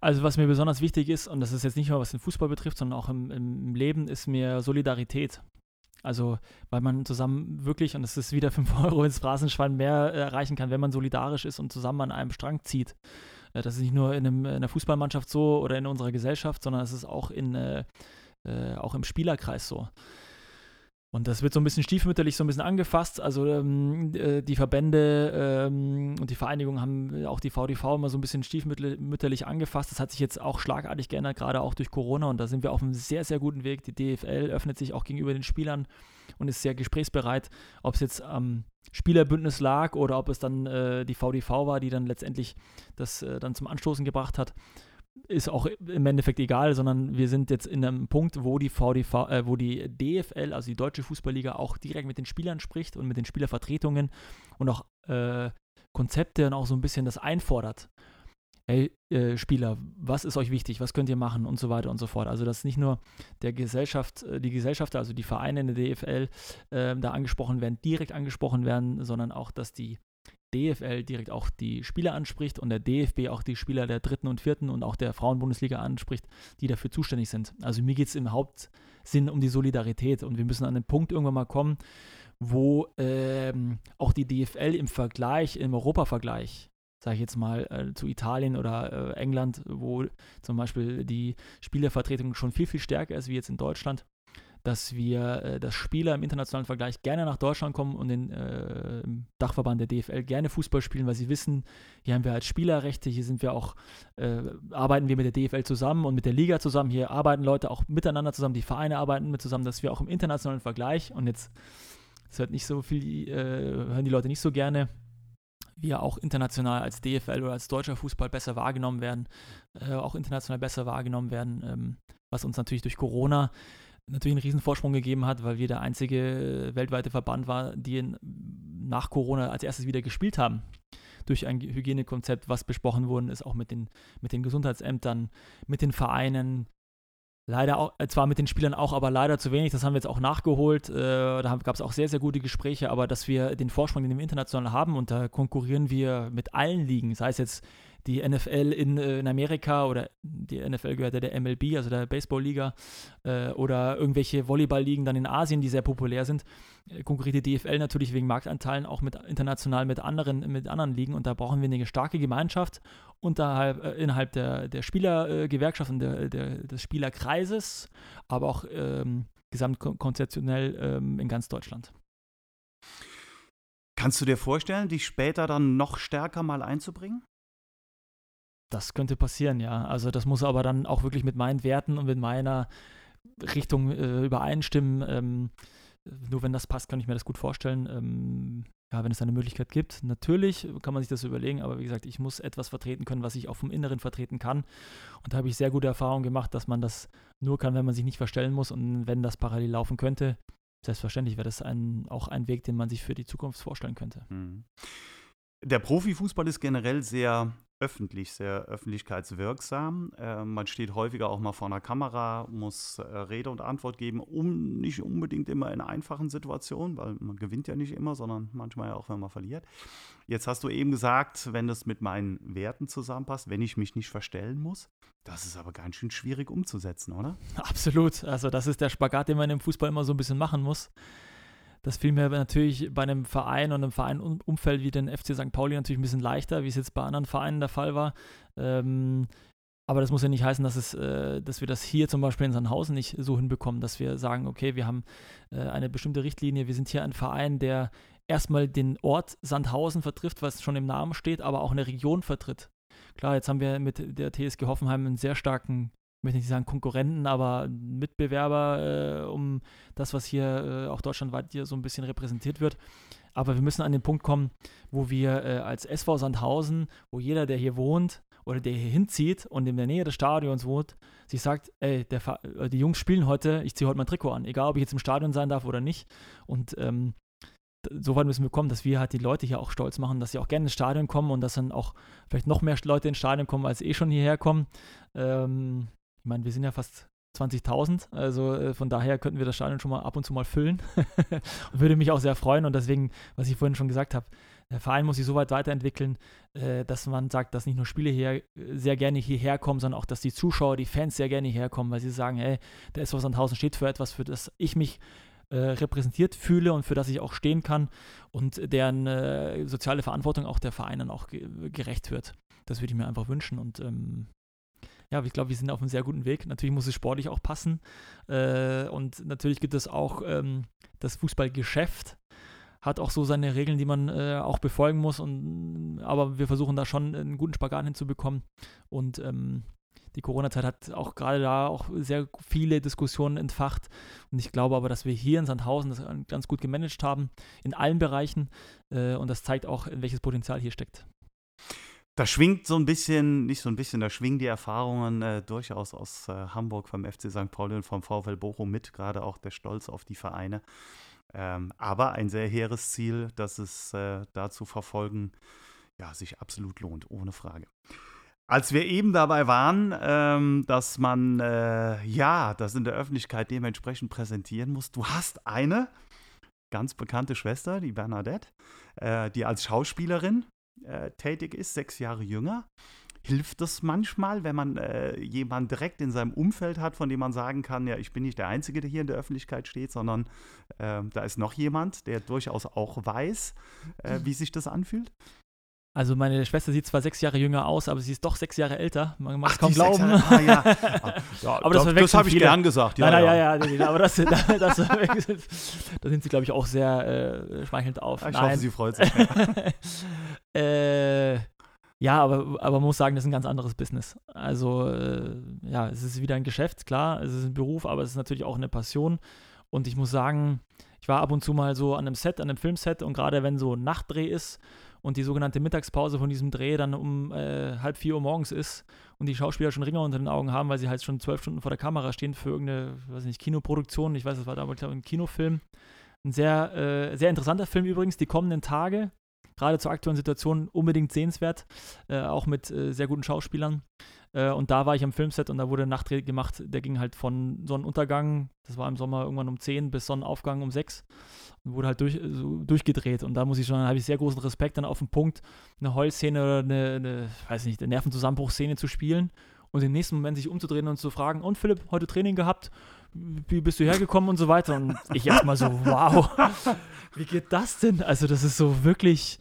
Speaker 1: Also was mir besonders wichtig ist, und das ist jetzt nicht nur was den Fußball betrifft, sondern auch im, im Leben, ist mir Solidarität. Also, weil man zusammen wirklich, und das ist wieder 5 Euro ins Phrasenschwein mehr äh, erreichen kann, wenn man solidarisch ist und zusammen an einem Strang zieht. Äh, das ist nicht nur in, einem, in einer Fußballmannschaft so oder in unserer Gesellschaft, sondern es ist auch in, äh, äh, auch im Spielerkreis so. Und das wird so ein bisschen stiefmütterlich so ein bisschen angefasst. Also ähm, äh, die Verbände ähm, und die Vereinigungen haben auch die VDV immer so ein bisschen stiefmütterlich angefasst. Das hat sich jetzt auch schlagartig geändert, gerade auch durch Corona. Und da sind wir auf einem sehr, sehr guten Weg. Die DFL öffnet sich auch gegenüber den Spielern und ist sehr gesprächsbereit, ob es jetzt am Spielerbündnis lag oder ob es dann äh, die VDV war, die dann letztendlich das äh, dann zum Anstoßen gebracht hat ist auch im Endeffekt egal, sondern wir sind jetzt in einem Punkt, wo die VDV, äh, wo die DFL, also die Deutsche Fußballliga, auch direkt mit den Spielern spricht und mit den Spielervertretungen und auch äh, Konzepte und auch so ein bisschen das einfordert. Hey, äh, Spieler, was ist euch wichtig? Was könnt ihr machen? Und so weiter und so fort. Also, dass nicht nur der Gesellschaft, äh, die Gesellschaft, also die Vereine in der DFL, äh, da angesprochen werden, direkt angesprochen werden, sondern auch, dass die DFL direkt auch die Spieler anspricht und der DFB auch die Spieler der dritten und vierten und auch der Frauenbundesliga anspricht, die dafür zuständig sind. Also mir geht es im Hauptsinn um die Solidarität und wir müssen an den Punkt irgendwann mal kommen, wo ähm, auch die DFL im Vergleich, im Europavergleich, sage ich jetzt mal, äh, zu Italien oder äh, England, wo zum Beispiel die Spielervertretung schon viel, viel stärker ist wie jetzt in Deutschland, dass wir, äh, dass Spieler im internationalen Vergleich gerne nach Deutschland kommen und den äh, im Dachverband der DFL gerne Fußball spielen, weil sie wissen, hier haben wir halt Spielerrechte, hier sind wir auch, äh, arbeiten wir mit der DFL zusammen und mit der Liga zusammen, hier arbeiten Leute auch miteinander zusammen, die Vereine arbeiten mit zusammen, dass wir auch im internationalen Vergleich und jetzt, es hört nicht so viel, äh, hören die Leute nicht so gerne, wir auch international als DFL oder als deutscher Fußball besser wahrgenommen werden, äh, auch international besser wahrgenommen werden, ähm, was uns natürlich durch Corona natürlich einen riesen Vorsprung gegeben hat, weil wir der einzige weltweite Verband war, die in, nach Corona als erstes wieder gespielt haben. Durch ein Hygienekonzept, was besprochen worden ist, auch mit den, mit den Gesundheitsämtern, mit den Vereinen. Leider auch, äh, zwar mit den Spielern auch, aber leider zu wenig. Das haben wir jetzt auch nachgeholt. Äh, da gab es auch sehr, sehr gute Gespräche, aber dass wir den Vorsprung, den wir international haben, und da konkurrieren wir mit allen Ligen, sei es jetzt die NFL in, äh, in Amerika oder die NFL gehört ja der MLB, also der Baseball-Liga, äh, oder irgendwelche Volleyball-Ligen dann in Asien, die sehr populär sind, äh, konkurriert die DFL natürlich wegen Marktanteilen auch mit international mit anderen, mit anderen Ligen und da brauchen wir eine starke Gemeinschaft unterhalb, äh, innerhalb der, der Spielergewerkschaft und der, der, des Spielerkreises, aber auch ähm, gesamtkonzeptionell ähm, in ganz Deutschland.
Speaker 2: Kannst du dir vorstellen, dich später dann noch stärker mal einzubringen?
Speaker 1: Das könnte passieren, ja. Also das muss aber dann auch wirklich mit meinen Werten und mit meiner Richtung äh, übereinstimmen. Ähm, nur wenn das passt, kann ich mir das gut vorstellen. Ähm, ja, wenn es eine Möglichkeit gibt. Natürlich kann man sich das überlegen, aber wie gesagt, ich muss etwas vertreten können, was ich auch vom Inneren vertreten kann. Und da habe ich sehr gute Erfahrungen gemacht, dass man das nur kann, wenn man sich nicht verstellen muss und wenn das parallel laufen könnte. Selbstverständlich wäre das ein, auch ein Weg, den man sich für die Zukunft vorstellen könnte. Mhm.
Speaker 2: Der Profifußball ist generell sehr öffentlich, sehr öffentlichkeitswirksam. Äh, man steht häufiger auch mal vor einer Kamera, muss äh, Rede und Antwort geben, um nicht unbedingt immer in einfachen Situationen, weil man gewinnt ja nicht immer, sondern manchmal ja auch, wenn man verliert. Jetzt hast du eben gesagt, wenn das mit meinen Werten zusammenpasst, wenn ich mich nicht verstellen muss. Das ist aber ganz schön schwierig umzusetzen, oder?
Speaker 1: Absolut. Also das ist der Spagat, den man im Fußball immer so ein bisschen machen muss. Das fiel mir natürlich bei einem Verein und einem Vereinumfeld wie den FC St. Pauli natürlich ein bisschen leichter, wie es jetzt bei anderen Vereinen der Fall war. Ähm, aber das muss ja nicht heißen, dass, es, äh, dass wir das hier zum Beispiel in Sandhausen nicht so hinbekommen, dass wir sagen, okay, wir haben äh, eine bestimmte Richtlinie, wir sind hier ein Verein, der erstmal den Ort Sandhausen vertrifft, was schon im Namen steht, aber auch eine Region vertritt. Klar, jetzt haben wir mit der TSG Hoffenheim einen sehr starken ich möchte nicht sagen Konkurrenten, aber Mitbewerber äh, um das, was hier äh, auch deutschlandweit hier so ein bisschen repräsentiert wird. Aber wir müssen an den Punkt kommen, wo wir äh, als SV Sandhausen, wo jeder, der hier wohnt oder der hier hinzieht und in der Nähe des Stadions wohnt, sich sagt, ey, äh, die Jungs spielen heute, ich ziehe heute mein Trikot an, egal ob ich jetzt im Stadion sein darf oder nicht. Und ähm, so weit müssen wir kommen, dass wir halt die Leute hier auch stolz machen, dass sie auch gerne ins Stadion kommen und dass dann auch vielleicht noch mehr Leute ins Stadion kommen, als eh schon hierher kommen. Ähm, ich meine, wir sind ja fast 20.000, also äh, von daher könnten wir das Stadion schon mal ab und zu mal füllen. würde mich auch sehr freuen und deswegen, was ich vorhin schon gesagt habe, der Verein muss sich so weit weiterentwickeln, äh, dass man sagt, dass nicht nur Spiele hier sehr gerne hierher kommen, sondern auch, dass die Zuschauer, die Fans sehr gerne hierher kommen, weil sie sagen, hey, der SV Sandhausen steht für etwas, für das ich mich äh, repräsentiert fühle und für das ich auch stehen kann und deren äh, soziale Verantwortung auch der Verein dann auch ge gerecht wird. Das würde ich mir einfach wünschen und ähm, ja, ich glaube, wir sind auf einem sehr guten Weg. Natürlich muss es sportlich auch passen. Äh, und natürlich gibt es auch ähm, das Fußballgeschäft, hat auch so seine Regeln, die man äh, auch befolgen muss. Und, aber wir versuchen da schon einen guten Spagat hinzubekommen. Und ähm, die Corona-Zeit hat auch gerade da auch sehr viele Diskussionen entfacht. Und ich glaube aber, dass wir hier in Sandhausen das ganz gut gemanagt haben, in allen Bereichen. Äh, und das zeigt auch, welches Potenzial hier steckt.
Speaker 2: Da schwingt so ein bisschen, nicht so ein bisschen, da schwingen die Erfahrungen äh, durchaus aus äh, Hamburg vom FC St. Pauli und vom VfL Bochum mit, gerade auch der Stolz auf die Vereine. Ähm, aber ein sehr hehres Ziel, das es äh, da zu verfolgen, ja, sich absolut lohnt, ohne Frage. Als wir eben dabei waren, ähm, dass man äh, ja das in der Öffentlichkeit dementsprechend präsentieren muss, du hast eine ganz bekannte Schwester, die Bernadette, äh, die als Schauspielerin äh, tätig ist, sechs Jahre jünger. Hilft das manchmal, wenn man äh, jemanden direkt in seinem Umfeld hat, von dem man sagen kann, ja, ich bin nicht der Einzige, der hier in der Öffentlichkeit steht, sondern äh, da ist noch jemand, der durchaus auch weiß, äh, wie sich das anfühlt?
Speaker 1: Also meine Schwester sieht zwar sechs Jahre jünger aus, aber sie ist doch sechs Jahre älter. Man mag es kaum glauben.
Speaker 2: Ah, ja. ja, aber das, das, das habe ich gern gesagt.
Speaker 1: Ja, nein, nein, ja, ja, ja, aber das, das, da sind sie, glaube ich, auch sehr äh, schmeichelnd auf.
Speaker 2: Ich nein. hoffe, sie freut sich.
Speaker 1: äh, ja, aber, aber man muss sagen, das ist ein ganz anderes Business. Also, äh, ja, es ist wieder ein Geschäft, klar, es ist ein Beruf, aber es ist natürlich auch eine Passion. Und ich muss sagen, ich war ab und zu mal so an einem Set, an einem Filmset und gerade wenn so Nachtdreh ist und die sogenannte Mittagspause von diesem Dreh dann um äh, halb vier Uhr morgens ist und die Schauspieler schon Ringer unter den Augen haben, weil sie halt schon zwölf Stunden vor der Kamera stehen für irgendeine, weiß nicht, Kinoproduktion. Ich weiß, es war damals, glaube ich, ein Kinofilm. Ein sehr, äh, sehr interessanter Film übrigens, die kommenden Tage, gerade zur aktuellen Situation unbedingt sehenswert, äh, auch mit äh, sehr guten Schauspielern. Äh, und da war ich am Filmset und da wurde ein Nachtdreh gemacht, der ging halt von Sonnenuntergang, das war im Sommer irgendwann um 10 bis Sonnenaufgang um 6 und wurde halt durch, so durchgedreht. Und da muss ich schon, habe ich sehr großen Respekt, dann auf den Punkt eine Heulszene oder eine, eine weiß nicht, eine Nervenzusammenbruchszene zu spielen und im nächsten Moment sich umzudrehen und zu fragen, und Philipp, heute Training gehabt? Wie bist du hergekommen und so weiter? Und ich erstmal so, wow, wie geht das denn? Also, das ist so wirklich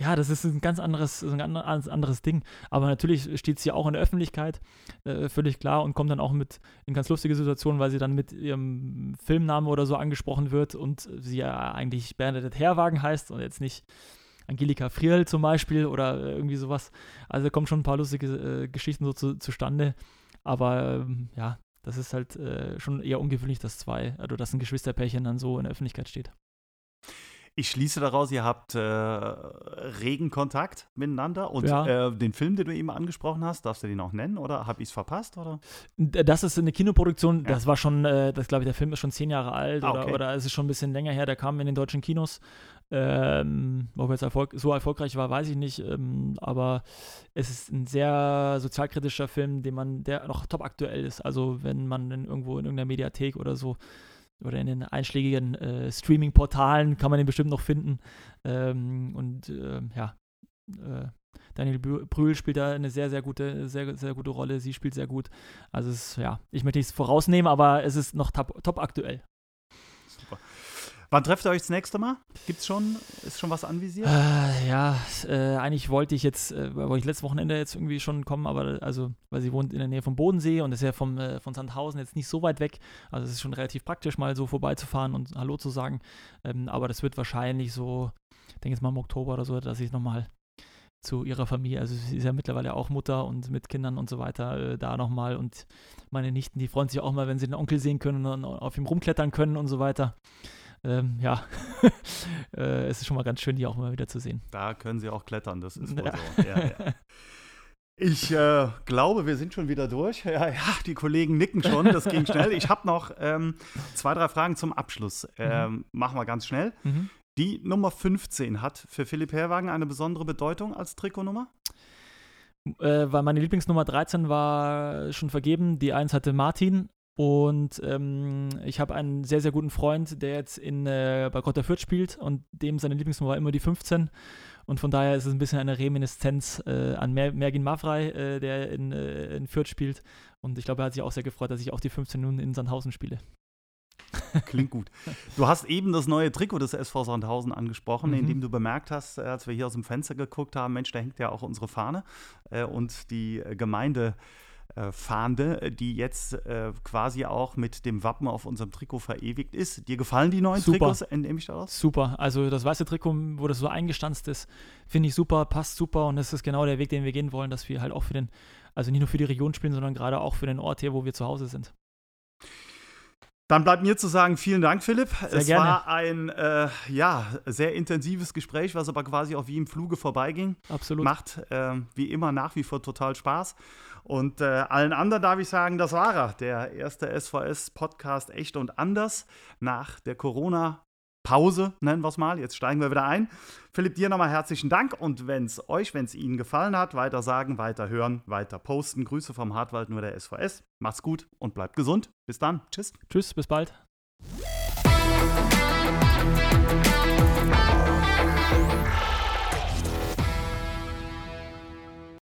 Speaker 1: ja, das ist ein ganz anderes, ein ganz anderes Ding. Aber natürlich steht sie auch in der Öffentlichkeit, äh, völlig klar, und kommt dann auch mit in ganz lustige Situationen, weil sie dann mit ihrem Filmnamen oder so angesprochen wird und sie ja eigentlich Bernadette Herwagen heißt und jetzt nicht Angelika Friel zum Beispiel oder irgendwie sowas. Also da kommen schon ein paar lustige äh, Geschichten so zu, zustande. Aber ähm, ja, das ist halt äh, schon eher ungewöhnlich, dass zwei, also dass ein Geschwisterpärchen dann so in der Öffentlichkeit steht.
Speaker 2: Ich schließe daraus, ihr habt äh, regen Kontakt miteinander. Und ja. äh, den Film, den du eben angesprochen hast, darfst du den auch nennen oder habe ich es verpasst? Oder?
Speaker 1: Das ist eine Kinoproduktion, ja. das war schon, äh, das glaube ich, der Film ist schon zehn Jahre alt ah, okay. oder, oder es ist schon ein bisschen länger her, der kam in den deutschen Kinos. Ähm, ob er jetzt Erfolg, so erfolgreich war, weiß ich nicht. Ähm, aber es ist ein sehr sozialkritischer Film, den man, der noch top aktuell ist. Also wenn man in, irgendwo in irgendeiner Mediathek oder so oder in den einschlägigen äh, Streaming-Portalen kann man den bestimmt noch finden. Ähm, und äh, ja, äh, Daniel Brühl spielt da eine sehr, sehr gute, sehr, sehr gute Rolle. Sie spielt sehr gut. Also es ja, ich möchte nichts vorausnehmen, aber es ist noch top, top aktuell.
Speaker 2: Wann trefft ihr euch das nächste Mal? Gibt's schon, ist schon was anvisiert?
Speaker 1: Äh, ja, äh, eigentlich wollte ich jetzt, äh, wollte ich letztes Wochenende jetzt irgendwie schon kommen, aber also, weil sie wohnt in der Nähe vom Bodensee und ist ja vom, äh, von Sandhausen jetzt nicht so weit weg. Also es ist schon relativ praktisch, mal so vorbeizufahren und Hallo zu sagen. Ähm, aber das wird wahrscheinlich so, ich denke jetzt mal im Oktober oder so, dass ich nochmal zu ihrer Familie. Also sie ist ja mittlerweile auch Mutter und mit Kindern und so weiter äh, da nochmal. Und meine Nichten, die freuen sich auch mal, wenn sie den Onkel sehen können und auf ihm rumklettern können und so weiter ähm, ja, äh, es ist schon mal ganz schön, die auch mal wieder zu sehen.
Speaker 2: Da können sie auch klettern, das ist wohl ja. so. Ja, ja. Ich äh, glaube, wir sind schon wieder durch. Ja, ja, die Kollegen nicken schon, das ging schnell. Ich habe noch ähm, zwei, drei Fragen zum Abschluss. Mhm. Ähm, mhm. Machen wir ganz schnell. Mhm. Die Nummer 15 hat für Philipp Herwagen eine besondere Bedeutung als Trikotnummer?
Speaker 1: Äh, weil meine Lieblingsnummer 13 war schon vergeben. Die 1 hatte Martin und ähm, ich habe einen sehr, sehr guten Freund, der jetzt in, äh, bei Grotter Fürth spielt und dem seine Lieblingsnummer war immer die 15. Und von daher ist es ein bisschen eine Reminiszenz äh, an Mer Mergin Mavrei, äh, der in, äh, in Fürth spielt. Und ich glaube, er hat sich auch sehr gefreut, dass ich auch die 15 nun in Sandhausen spiele.
Speaker 2: Klingt gut. Du hast eben das neue Trikot des SV Sandhausen angesprochen, mhm. in dem du bemerkt hast, äh, als wir hier aus dem Fenster geguckt haben, Mensch, da hängt ja auch unsere Fahne äh, und die Gemeinde äh, Fahne, die jetzt äh, quasi auch mit dem Wappen auf unserem Trikot verewigt ist. Dir gefallen die neuen
Speaker 1: super.
Speaker 2: Trikots, entnehme ich daraus?
Speaker 1: Super. Also das weiße Trikot, wo das so eingestanzt ist, finde ich super, passt super und das ist genau der Weg, den wir gehen wollen, dass wir halt auch für den, also nicht nur für die Region spielen, sondern gerade auch für den Ort hier, wo wir zu Hause sind.
Speaker 2: Dann bleibt mir zu sagen, vielen Dank, Philipp.
Speaker 1: Sehr
Speaker 2: es
Speaker 1: gerne.
Speaker 2: war ein äh, ja, sehr intensives Gespräch, was aber quasi auch wie im Fluge vorbeiging.
Speaker 1: Absolut.
Speaker 2: Macht äh, wie immer nach wie vor total Spaß. Und äh, allen anderen darf ich sagen, das war er, der erste SVS-Podcast Echt und Anders nach der Corona- Pause, nennen wir es mal. Jetzt steigen wir wieder ein. Philipp, dir nochmal herzlichen Dank und wenn es euch, wenn es Ihnen gefallen hat, weiter sagen, weiter hören, weiter posten. Grüße vom Hartwald nur der SVS. Macht's gut und bleibt gesund. Bis dann. Tschüss.
Speaker 1: Tschüss, bis bald.